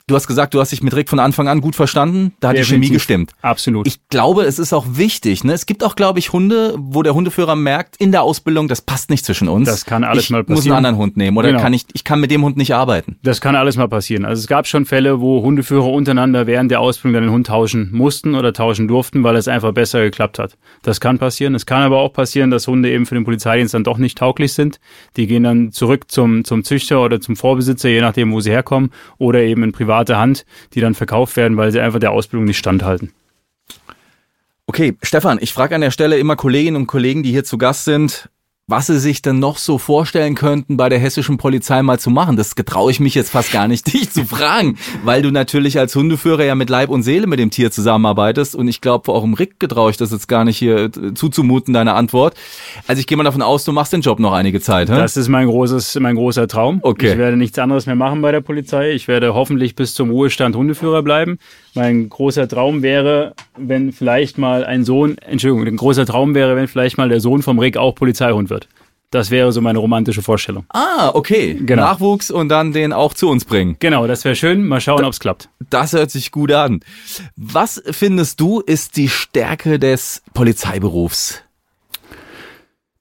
Du hast gesagt, du hast dich mit Rick von Anfang an gut verstanden. Da hat die Definitiv. Chemie gestimmt. Absolut. Ich glaube, es ist auch wichtig. Ne? Es gibt auch, glaube ich, Hunde, wo der Hundeführer merkt in der Ausbildung, das passt nicht zwischen uns. Das kann alles ich mal muss einen passieren. anderen Hund nehmen oder Genau. kann ich, ich kann mit dem Hund nicht arbeiten. Das kann alles mal passieren. Also es gab schon Fälle, wo Hundeführer untereinander während der Ausbildung dann den Hund tauschen mussten oder tauschen durften, weil es einfach besser geklappt hat. Das kann passieren. Es kann aber auch passieren, dass Hunde eben für den Polizeidienst dann doch nicht tauglich sind. Die gehen dann zurück zum, zum Züchter oder zum Vorbesitzer, je nachdem, wo sie herkommen, oder eben in private Hand, die dann verkauft werden, weil sie einfach der Ausbildung nicht standhalten. Okay, Stefan, ich frage an der Stelle immer Kolleginnen und Kollegen, die hier zu Gast sind, was sie sich denn noch so vorstellen könnten, bei der hessischen Polizei mal zu machen. Das getraue ich mich jetzt fast gar nicht, dich zu fragen, weil du natürlich als Hundeführer ja mit Leib und Seele mit dem Tier zusammenarbeitest und ich glaube, auch im Rick getraue ich das jetzt gar nicht hier äh, zuzumuten, deine Antwort. Also ich gehe mal davon aus, du machst den Job noch einige Zeit, hä? Das ist mein großes, mein großer Traum. Okay. Ich werde nichts anderes mehr machen bei der Polizei. Ich werde hoffentlich bis zum Ruhestand Hundeführer bleiben. Mein großer Traum wäre, wenn vielleicht mal ein Sohn, Entschuldigung, ein großer Traum wäre, wenn vielleicht mal der Sohn vom Rick auch Polizeihund wird. Das wäre so meine romantische Vorstellung. ah, okay. Genau. Nachwuchs und dann den auch zu uns bringen. Genau, das wäre schön. Mal schauen, ob es klappt. Das hört sich gut an. Was findest du ist die Stärke des Polizeiberufs?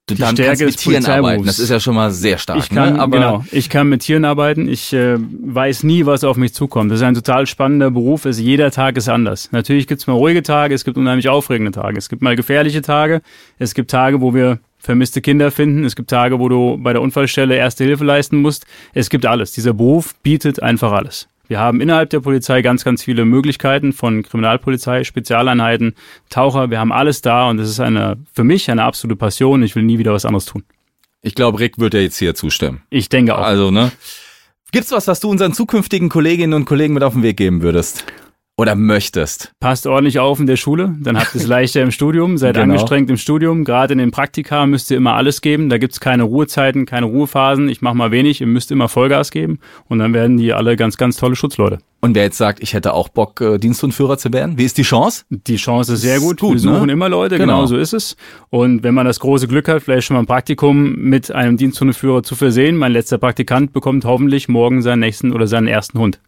Du Die dann Stärke mit des Tieren arbeiten. Das ist ja schon mal sehr stark. Ich kann, ne? Aber genau, ich kann mit Tieren arbeiten. Ich äh, weiß nie, was auf mich zukommt. Das ist ein total spannender Beruf. Es, jeder Tag ist anders. Natürlich gibt es mal ruhige Tage, es gibt unheimlich aufregende Tage. Es gibt mal gefährliche Tage. Es gibt Tage, wo wir vermisste Kinder finden. Es gibt Tage, wo du bei der Unfallstelle erste Hilfe leisten musst. Es gibt alles. Dieser Beruf bietet einfach alles. Wir haben innerhalb der Polizei ganz, ganz viele Möglichkeiten von Kriminalpolizei, Spezialeinheiten, Taucher. Wir haben alles da und es ist eine, für mich eine absolute Passion. Ich will nie wieder was anderes tun. ich glaube, Rick wird dir jetzt hier zustimmen. Ich denke auch. Also, ne? Gibt's was, was du unseren zukünftigen Kolleginnen und Kollegen mit auf den Weg geben würdest? Oder möchtest? Passt ordentlich auf in der Schule, dann habt ihr es leichter im Studium, seid Genau. angestrengt im Studium. Gerade in den Praktika müsst ihr immer alles geben. Da gibt's keine Ruhezeiten, keine Ruhephasen. Ich mache mal wenig, ihr müsst immer Vollgas geben. Und dann werden die alle ganz, ganz tolle Schutzleute. Und wer jetzt sagt, ich hätte auch Bock, äh, Diensthundführer zu werden, wie ist die Chance? Die Chance ist sehr Ist gut. gut, Wir suchen ne? immer Leute, Genau. genau. so ist es. Und wenn man das große Glück hat, vielleicht schon mal ein Praktikum mit einem Diensthundeführer zu versehen, mein letzter Praktikant bekommt hoffentlich morgen seinen nächsten oder seinen ersten Hund.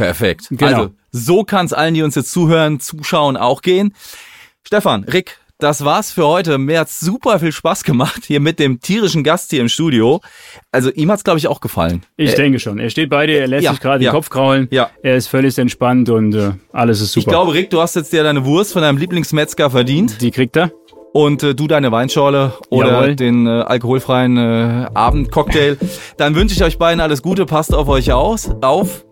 Perfekt. Genau. Also, so kann's allen, die uns jetzt zuhören, zuschauen, auch gehen. Stefan, Rick, das war's für heute. Mir hat's super viel Spaß gemacht, hier mit dem tierischen Gast hier im Studio. Also, ihm hat's, glaube ich, auch gefallen. Ich Äh, denke schon. Er steht bei dir, er lässt ja, sich gerade ja. den Kopf kraulen. Ja. Er ist völlig entspannt und äh, alles ist super. Ich glaube, Rick, du hast jetzt dir deine Wurst von deinem Lieblingsmetzger verdient Die kriegt er. Und äh, du deine Weinschorle oder Jawohl. den äh, alkoholfreien äh, Abendcocktail. Dann wünsche ich euch beiden alles Gute, passt auf euch aus, auf.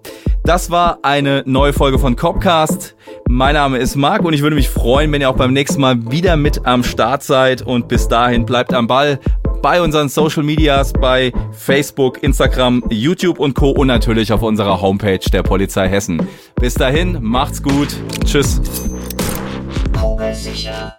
Das war eine neue Folge von Copcast. Mein Name ist Marc und ich würde mich freuen, wenn ihr auch beim nächsten Mal wieder mit am Start seid und bis dahin bleibt am Ball bei unseren Social Medias, bei Facebook, Instagram, YouTube und Co. und natürlich auf unserer Homepage der Polizei Hessen. Bis dahin, macht's gut. Tschüss. Kugelsicher.